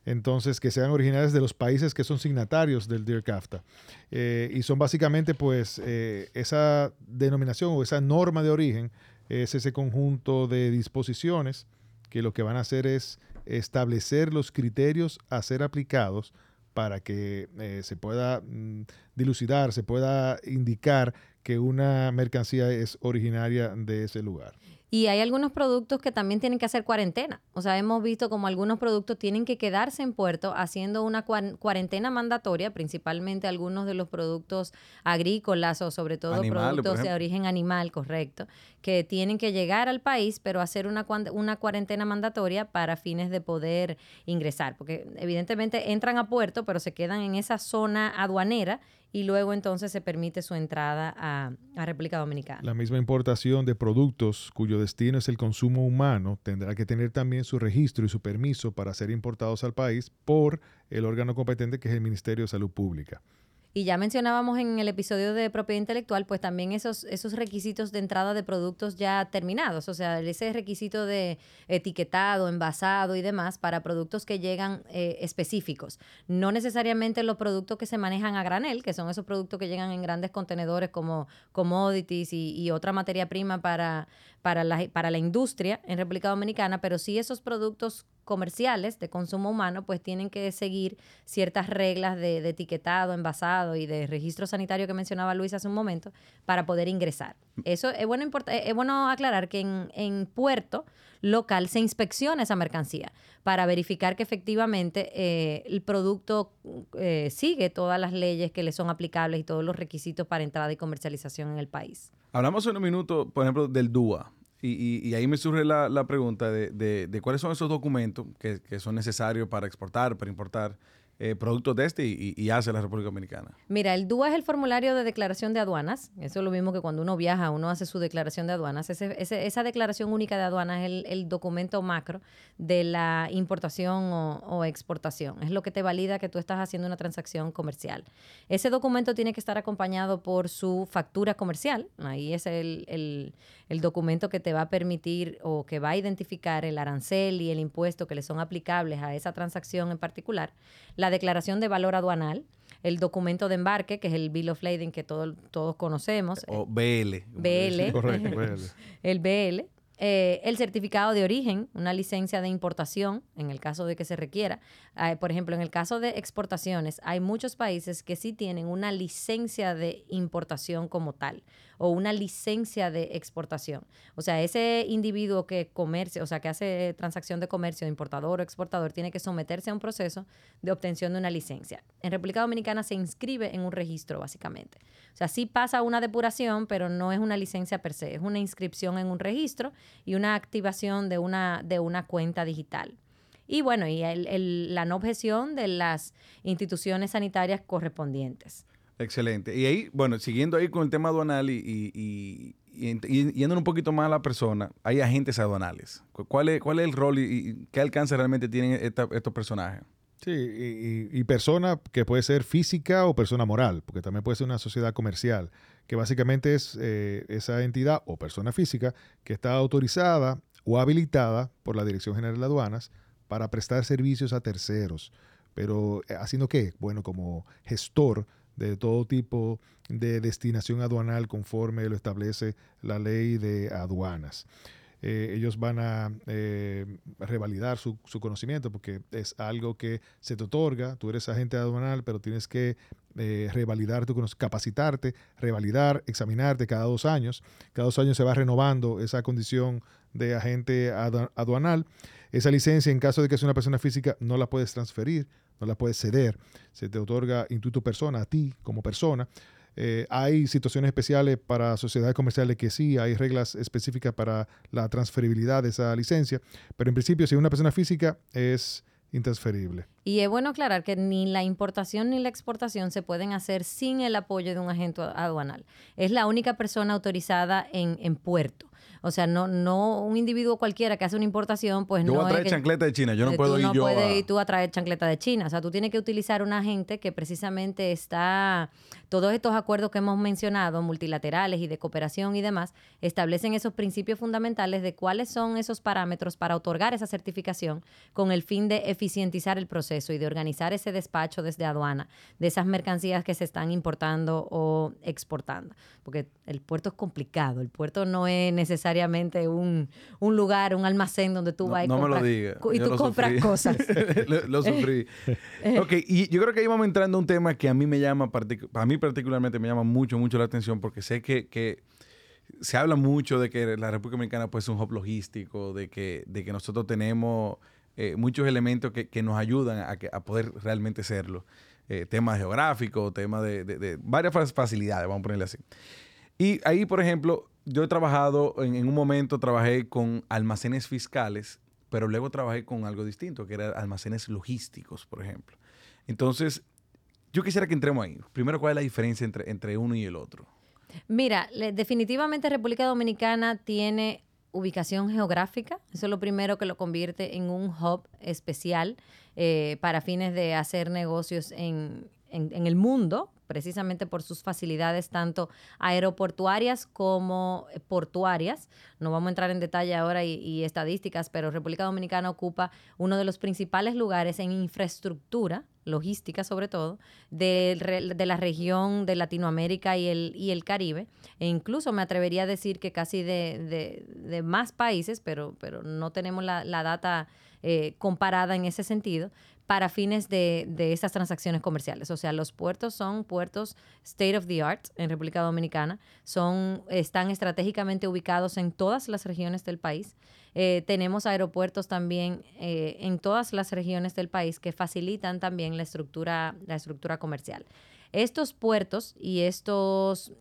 Entonces, que sean originarias de los países que son signatarios del Dear CAFTA. Eh, y son básicamente, pues, eh, esa denominación o esa norma de origen es ese conjunto de disposiciones que lo que van a hacer es establecer los criterios a ser aplicados para que eh, se pueda mm, dilucidar, se pueda indicar que una mercancía es originaria de ese lugar. Y hay algunos productos que también tienen que hacer cuarentena. O sea, hemos visto como algunos productos tienen que quedarse en puerto haciendo una cuarentena mandatoria, principalmente algunos de los productos agrícolas o sobre todo productos de origen animal, correcto, que tienen que llegar al país, pero hacer una, una cuarentena mandatoria para fines de poder ingresar. Porque evidentemente entran a puerto, pero se quedan en esa zona aduanera y luego entonces se permite su entrada a, República Dominicana. La misma importación de productos cuyo destino es el consumo humano tendrá que tener también su registro y su permiso para ser importados al país por el órgano competente que es el Ministerio de Salud Pública. Y ya mencionábamos en el episodio de propiedad intelectual, pues también esos, esos requisitos de entrada de productos ya terminados, o sea, ese requisito de etiquetado, envasado y demás para productos que llegan eh, específicos. No necesariamente los productos que se manejan a granel, que son esos productos que llegan en grandes contenedores como commodities y, y otra materia prima para, para, la, para la industria en República Dominicana, pero sí esos productos comerciales de consumo humano, pues tienen que seguir ciertas reglas de, etiquetado, envasado y de registro sanitario que mencionaba Luis hace un momento para poder ingresar. Eso es bueno, es bueno aclarar que en, puerto local se inspecciona esa mercancía para verificar que efectivamente eh, el producto eh, sigue todas las leyes que le son aplicables y todos los requisitos para entrada y comercialización en el país. Hablamos en un minuto, por ejemplo, del DUA. Y, ahí me surge la, pregunta de, cuáles son esos documentos que, que, son necesarios para exportar, para importar eh, productos de este y, hace la República Dominicana? Mira, el DUA es el formulario de declaración de aduanas. Eso es lo mismo que cuando uno viaja, uno hace su declaración de aduanas. esa declaración única de aduanas es el, documento macro de la importación o, exportación. Es lo que te valida que tú estás haciendo una transacción comercial. Ese documento tiene que estar acompañado por su factura comercial. Ahí es el, el documento que te va a permitir o que va a identificar el arancel y el impuesto que le son aplicables a esa transacción en particular la declaración de valor aduanal, el documento de embarque, que es el Bill of Lading que todos conocemos. O BL. BL. Correcto, BL. el BL. Eh, el certificado de origen, una licencia de importación, en el caso de que se requiera. Ah, por ejemplo, en el caso de exportaciones, hay muchos países que sí tienen una licencia de importación como tal o una licencia de exportación. O sea, ese individuo que comercia, o sea, que hace transacción de comercio, importador o exportador, tiene que someterse a un proceso de obtención de una licencia. En República Dominicana se inscribe en un registro, básicamente. O sea, sí pasa una depuración, pero no es una licencia per se, es una inscripción en un registro y una activación de una, de una cuenta digital. Y bueno, y la no objeción de las instituciones sanitarias correspondientes. Excelente. Y ahí, bueno, siguiendo ahí con el tema aduanal y, y, yendo un poquito más a la persona, hay agentes aduanales. ¿Cuál es, cuál es el rol y, qué alcance realmente tienen estos personajes? Sí, y, persona que puede ser física o persona moral, porque también puede ser una sociedad comercial, que básicamente es eh, esa entidad o persona física que está autorizada o habilitada por la Dirección General de Aduanas para prestar servicios a terceros. Pero eh, haciendo qué? Bueno, como gestor de todo tipo de destinación aduanal conforme lo establece la ley de aduanas. eh, ellos van a eh, revalidar su, su, conocimiento porque es algo que se te otorga, tú eres agente aduanal, pero tienes que eh, revalidar tu conocimiento, capacitarte, revalidar, examinarte cada dos años. Cada dos años se va renovando esa condición de agente aduanal. Esa licencia, en caso de que sea una persona física, no la puedes transferir, no la puedes ceder. Se te otorga intuito persona, a ti como persona. Eh, hay situaciones especiales para sociedades comerciales que sí, hay reglas específicas para la transferibilidad de esa licencia, pero en principio si una persona física es intransferible. Y es bueno aclarar que ni la importación ni la exportación se pueden hacer sin el apoyo de un agente aduanal. Es la única persona autorizada en, en puerto. O sea, no, no un individuo cualquiera que hace una importación, pues yo no. Voy a traer chancleta de China, yo no puedo ir no yo. puedes ir tú a traer chancleta de China. O sea, tú tienes que utilizar un agente que precisamente está. Todos estos acuerdos que hemos mencionado, multilaterales y de cooperación y demás, establecen esos principios fundamentales de cuáles son esos parámetros para otorgar esa certificación con el fin de eficientizar el proceso y de organizar ese despacho desde aduana de esas mercancías que se están importando o exportando. Porque el puerto es complicado, el puerto no es necesario un, un lugar, un almacén donde tú vas y, no compras, me lo diga. y tú compras cosas. lo, sufrí. ok, y yo creo que ahí vamos entrando a un tema que a mí me llama, a mí particularmente me llama mucho, mucho la atención porque sé que, que se habla mucho de que la República Dominicana puede ser un hub logístico, de que, de que nosotros tenemos eh, muchos elementos que, que, nos ayudan a, a poder realmente serlo. Eh, temas geográficos, temas de, de, de, varias facilidades, vamos a ponerle así. Y ahí, por ejemplo, yo he trabajado, en, un momento trabajé con almacenes fiscales, pero luego trabajé con algo distinto, que era almacenes logísticos, por ejemplo. Entonces, yo quisiera que entremos ahí. Primero, ¿cuál es la diferencia entre, entre uno y el otro? Mira, definitivamente República Dominicana tiene ubicación geográfica. Eso es lo primero que lo convierte en un hub especial eh, para fines de hacer negocios en, en, el mundo, precisamente por sus facilidades tanto aeroportuarias como portuarias. No vamos a entrar en detalle ahora y, estadísticas, pero República Dominicana ocupa uno de los principales lugares en infraestructura logística sobre todo, de, de, la región de Latinoamérica y el, y el Caribe. E incluso me atrevería a decir que casi de, más países, pero, pero no tenemos la, la data eh, comparada en ese sentido para fines de, de esas transacciones comerciales. O sea, los puertos son puertos state of the art en República Dominicana, son, están estratégicamente ubicados en todas las regiones del país. Eh, tenemos aeropuertos también eh, en todas las regiones del país que facilitan también la estructura, la estructura comercial. Estos puertos y estos,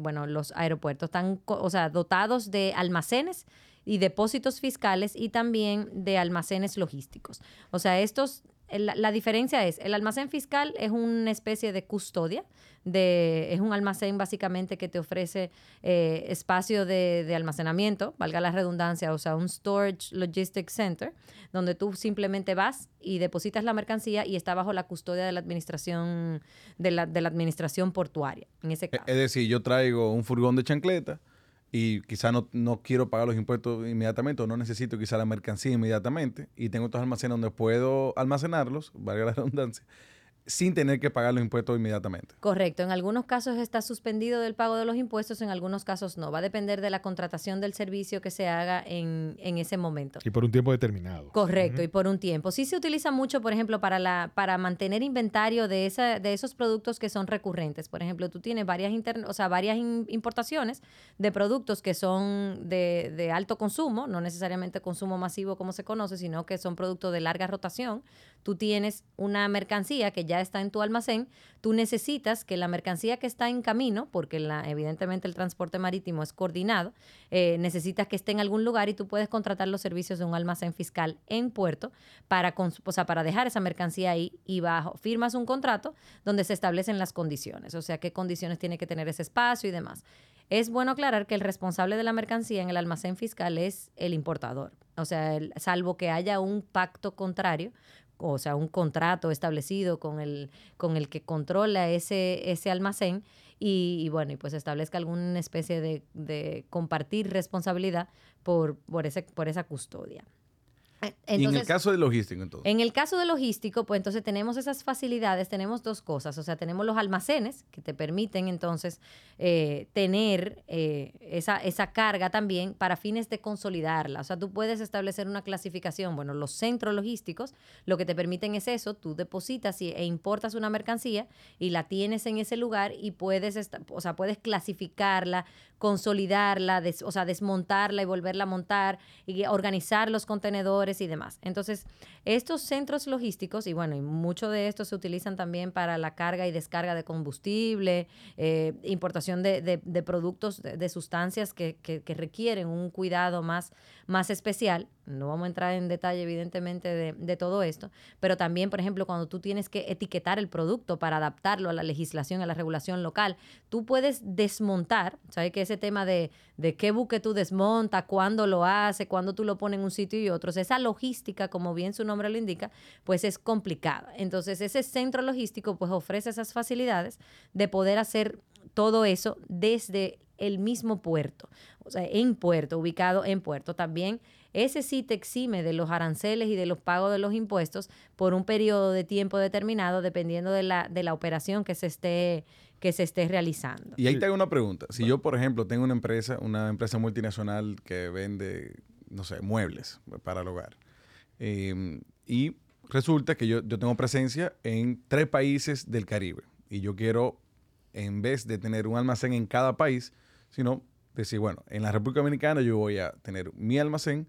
bueno, los aeropuertos están, o sea, dotados de almacenes y depósitos fiscales y también de almacenes logísticos. O sea, estos la, diferencia es, el almacén fiscal es una especie de custodia, de, es un almacén básicamente que te ofrece eh, espacio de, de, almacenamiento, valga la redundancia, o sea, un Storage Logistics Center, donde tú simplemente vas y depositas la mercancía y está bajo la custodia de la administración, de la, de la administración portuaria, en ese caso. Es decir, yo traigo un furgón de chancleta, y quizá no, no, quiero pagar los impuestos inmediatamente o no necesito quizá la mercancía inmediatamente y tengo otros almacenes donde puedo almacenarlos, valga la redundancia, sin tener que pagar los impuestos inmediatamente. Correcto. En algunos casos está suspendido del pago de los impuestos, en algunos casos no. Va a depender de la contratación del servicio que se haga en, ese momento. Y por un tiempo determinado. Correcto, y por un tiempo. Sí se utiliza mucho, por ejemplo, para, la, para mantener inventario de, esa, de esos productos que son recurrentes. Por ejemplo, tú tienes varias, o sea, varias importaciones de productos que son de, de alto consumo, no necesariamente consumo masivo como se conoce, sino que son productos de larga rotación. Tú tienes una mercancía que ya está en tu almacén, tú necesitas que la mercancía que está en camino, porque evidentemente el transporte marítimo es coordinado, eh, necesitas que esté en algún lugar y tú puedes contratar los servicios de un almacén fiscal en puerto para, o sea, para dejar esa mercancía ahí y bajo, firmas un contrato donde se establecen las condiciones, o sea, qué condiciones tiene que tener ese espacio y demás. Es bueno aclarar que el responsable de la mercancía en el almacén fiscal es el importador. O sea, salvo que haya un pacto contrario o sea, un contrato establecido con el, con el que controla ese, ese almacén y, bueno, y pues establezca alguna especie de, de compartir responsabilidad por, por, ese, por esa custodia. En el caso de logístico, entonces. En el caso de logístico, pues entonces tenemos esas facilidades, tenemos dos cosas. O sea, tenemos los almacenes que te permiten entonces eh, tener eh, esa, esa carga también para fines de consolidarla. O sea, tú puedes establecer una clasificación. Bueno, los centros logísticos lo que te permiten es eso, tú depositas e importas una mercancía y la tienes en ese lugar y puedes, o sea, puedes clasificarla, consolidarla, o sea, desmontarla y volverla a montar y organizar los contenedores y demás. Entonces, estos centros logísticos, y bueno, y mucho de esto se utilizan también para la carga y descarga de combustible, eh, importación de, productos, de, sustancias que, requieren un cuidado más, más especial. No vamos a entrar en detalle, evidentemente, de, todo esto, pero también, por ejemplo, cuando tú tienes que etiquetar el producto para adaptarlo a la legislación, a la regulación local, tú puedes desmontar, ¿sabes? Que ese tema de, de qué buque tú desmontas, cuándo lo hace, cuándo tú lo pones en un sitio y otro, esa logística, como bien su nombre lo indica, pues es complicada. Entonces, ese centro logístico, pues ofrece esas facilidades de poder hacer todo eso desde el mismo puerto, o sea, en puerto, ubicado en puerto. También ese sí te exime de los aranceles y de los pagos de los impuestos por un periodo de tiempo determinado, dependiendo de la, de la operación que se esté que se esté realizando. Y ahí te hago una pregunta. Si yo, por ejemplo, tengo una empresa, una empresa multinacional que vende, no sé, muebles para el hogar, em, y resulta que yo, yo tengo presencia en tres países del Caribe, y yo quiero, en vez de tener un almacén en cada país, sino decir, bueno, en la República Dominicana yo voy a tener mi almacén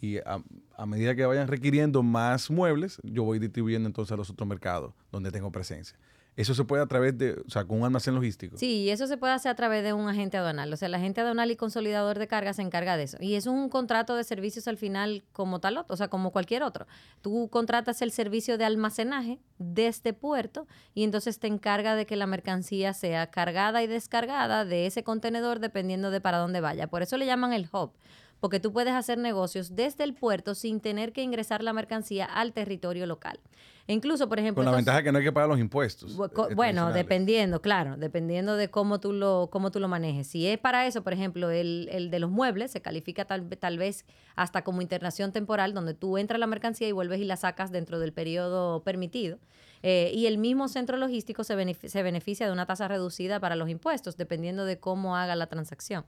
y a, a, medida que vayan requiriendo más muebles, yo voy distribuyendo entonces a los otros mercados donde tengo presencia. Eso se puede a través de, o sea, con un almacén logístico. Sí, eso se puede hacer a través de un agente aduanal. O sea, el agente aduanal y consolidador de carga se encarga de eso. Y es un contrato de servicios al final como tal o sea, como cualquier otro. Tú contratas el servicio de almacenaje de este puerto y entonces te encarga de que la mercancía sea cargada y descargada de ese contenedor dependiendo de para dónde vaya. Por eso le llaman el hub porque tú puedes hacer negocios desde el puerto sin tener que ingresar la mercancía al territorio local. E incluso, por ejemplo... Con la ventaja que no hay que pagar los impuestos. Eh, bueno, dependiendo, claro, dependiendo de cómo tú lo, cómo tú lo manejes. Si es para eso, por ejemplo, el, de los muebles se califica tal, tal vez hasta como internación temporal, donde tú entras la mercancía y vuelves y la sacas dentro del periodo permitido. Eh, y el mismo centro logístico se, se beneficia de una tasa reducida para los impuestos, dependiendo de cómo haga la transacción.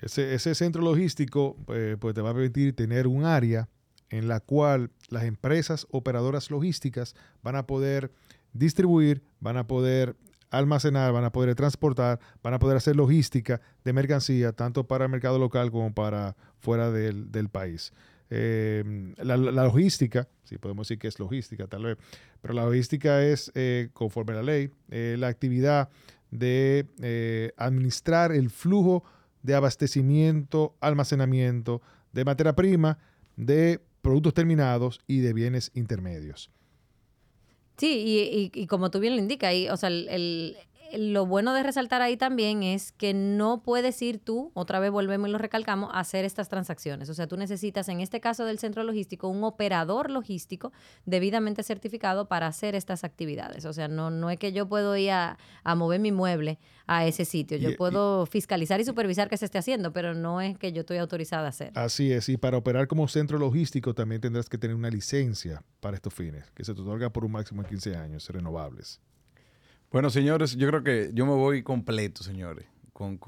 Ese, centro logístico eh, pues te va a permitir tener un área en la cual las empresas operadoras logísticas van a poder distribuir, van a poder almacenar, van a poder transportar, van a poder hacer logística de mercancía, tanto para el mercado local como para fuera del, país. Em, la, logística, si podemos decir que es logística tal vez, pero la logística es, eh, conforme a la ley, eh, la actividad de administrar el flujo de abastecimiento, almacenamiento de materia prima, de productos terminados y de bienes intermedios. Sí, y, como tú bien lo indicas, o sea, el, lo bueno de resaltar ahí también es que no puedes ir tú, otra vez volvemos y lo recalcamos, a hacer estas transacciones. O sea, tú necesitas, en este caso del centro logístico, un operador logístico debidamente certificado para hacer estas actividades. O sea, no, no es que yo puedo ir a, mover mi mueble a ese sitio. Yo puedo fiscalizar y supervisar que se esté haciendo, pero no es que yo estoy autorizada a hacer. Así es, y para operar como centro logístico también tendrás que tener una licencia para estos fines, que se te otorga por un máximo de 15 años, renovables. Bueno, señores, yo creo que yo me voy completo, señores. Con,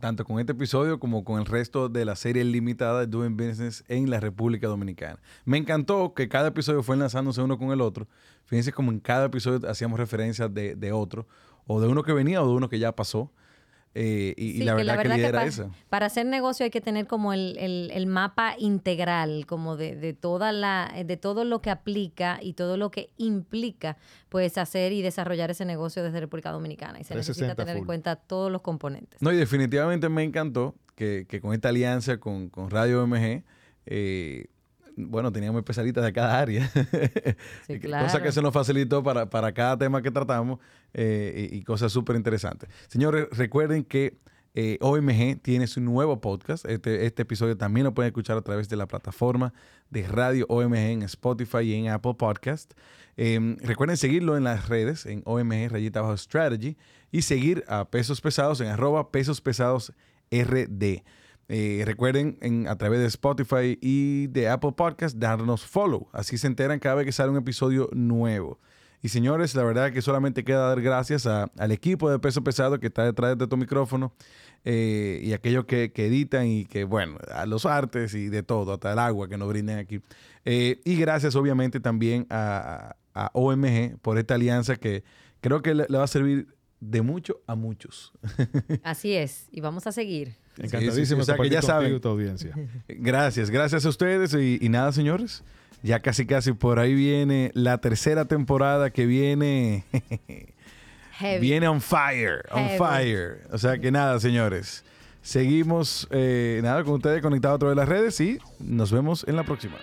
tanto con este episodio como con el resto de la serie limitada de Doing Business en la República Dominicana. Me encantó que cada episodio fue enlazándose uno con el otro. Fíjense como en cada episodio hacíamos referencia de, de otro, o de uno que venía o de uno que ya pasó. Eh, y, la, verdad que, la, era esa. Para hacer negocio hay que tener como el, mapa integral, como de, toda la, de todo lo que aplica y todo lo que implica, pues hacer y desarrollar ese negocio desde República Dominicana. Y se necesita tener en cuenta todos los componentes. No, y definitivamente me encantó que, con esta alianza con, con Radio MG, eh, bueno, teníamos especialistas de cada área, cosa que se nos facilitó para, cada tema que tratamos eh, y, cosas súper interesantes. Señores, recuerden que eh, OMG tiene su nuevo podcast. Este, este, episodio también lo pueden escuchar a través de la plataforma de Radio OMG en Spotify y en Apple Podcast. Em, recuerden seguirlo en las redes, en OMG Rayita Bajo Strategy, y seguir a Pesos Pesados en arroba Pesos Pesados RD. Eh, recuerden en, a través de Spotify y de Apple Podcast darnos follow. Así se enteran cada vez que sale un episodio nuevo. Y señores, la verdad que solamente queda dar gracias al equipo de peso pesado que está detrás de tu micrófono eh, y aquellos que, editan y que, bueno, a los artes y de todo, hasta el agua que nos brinden aquí. Eh, y gracias obviamente también a, OMG por esta alianza que creo que le, va a servir de mucho a muchos. Así es, y vamos a seguir. Encantadísimo. que ya saben. Tu audiencia. Gracias, gracias a ustedes y nada, señores. Ya casi casi por ahí viene la tercera temporada que viene. Viene on fire, on fire. O sea que nada, señores. Seguimos, eh, nada, con ustedes conectados a través de las redes y nos vemos en la próxima.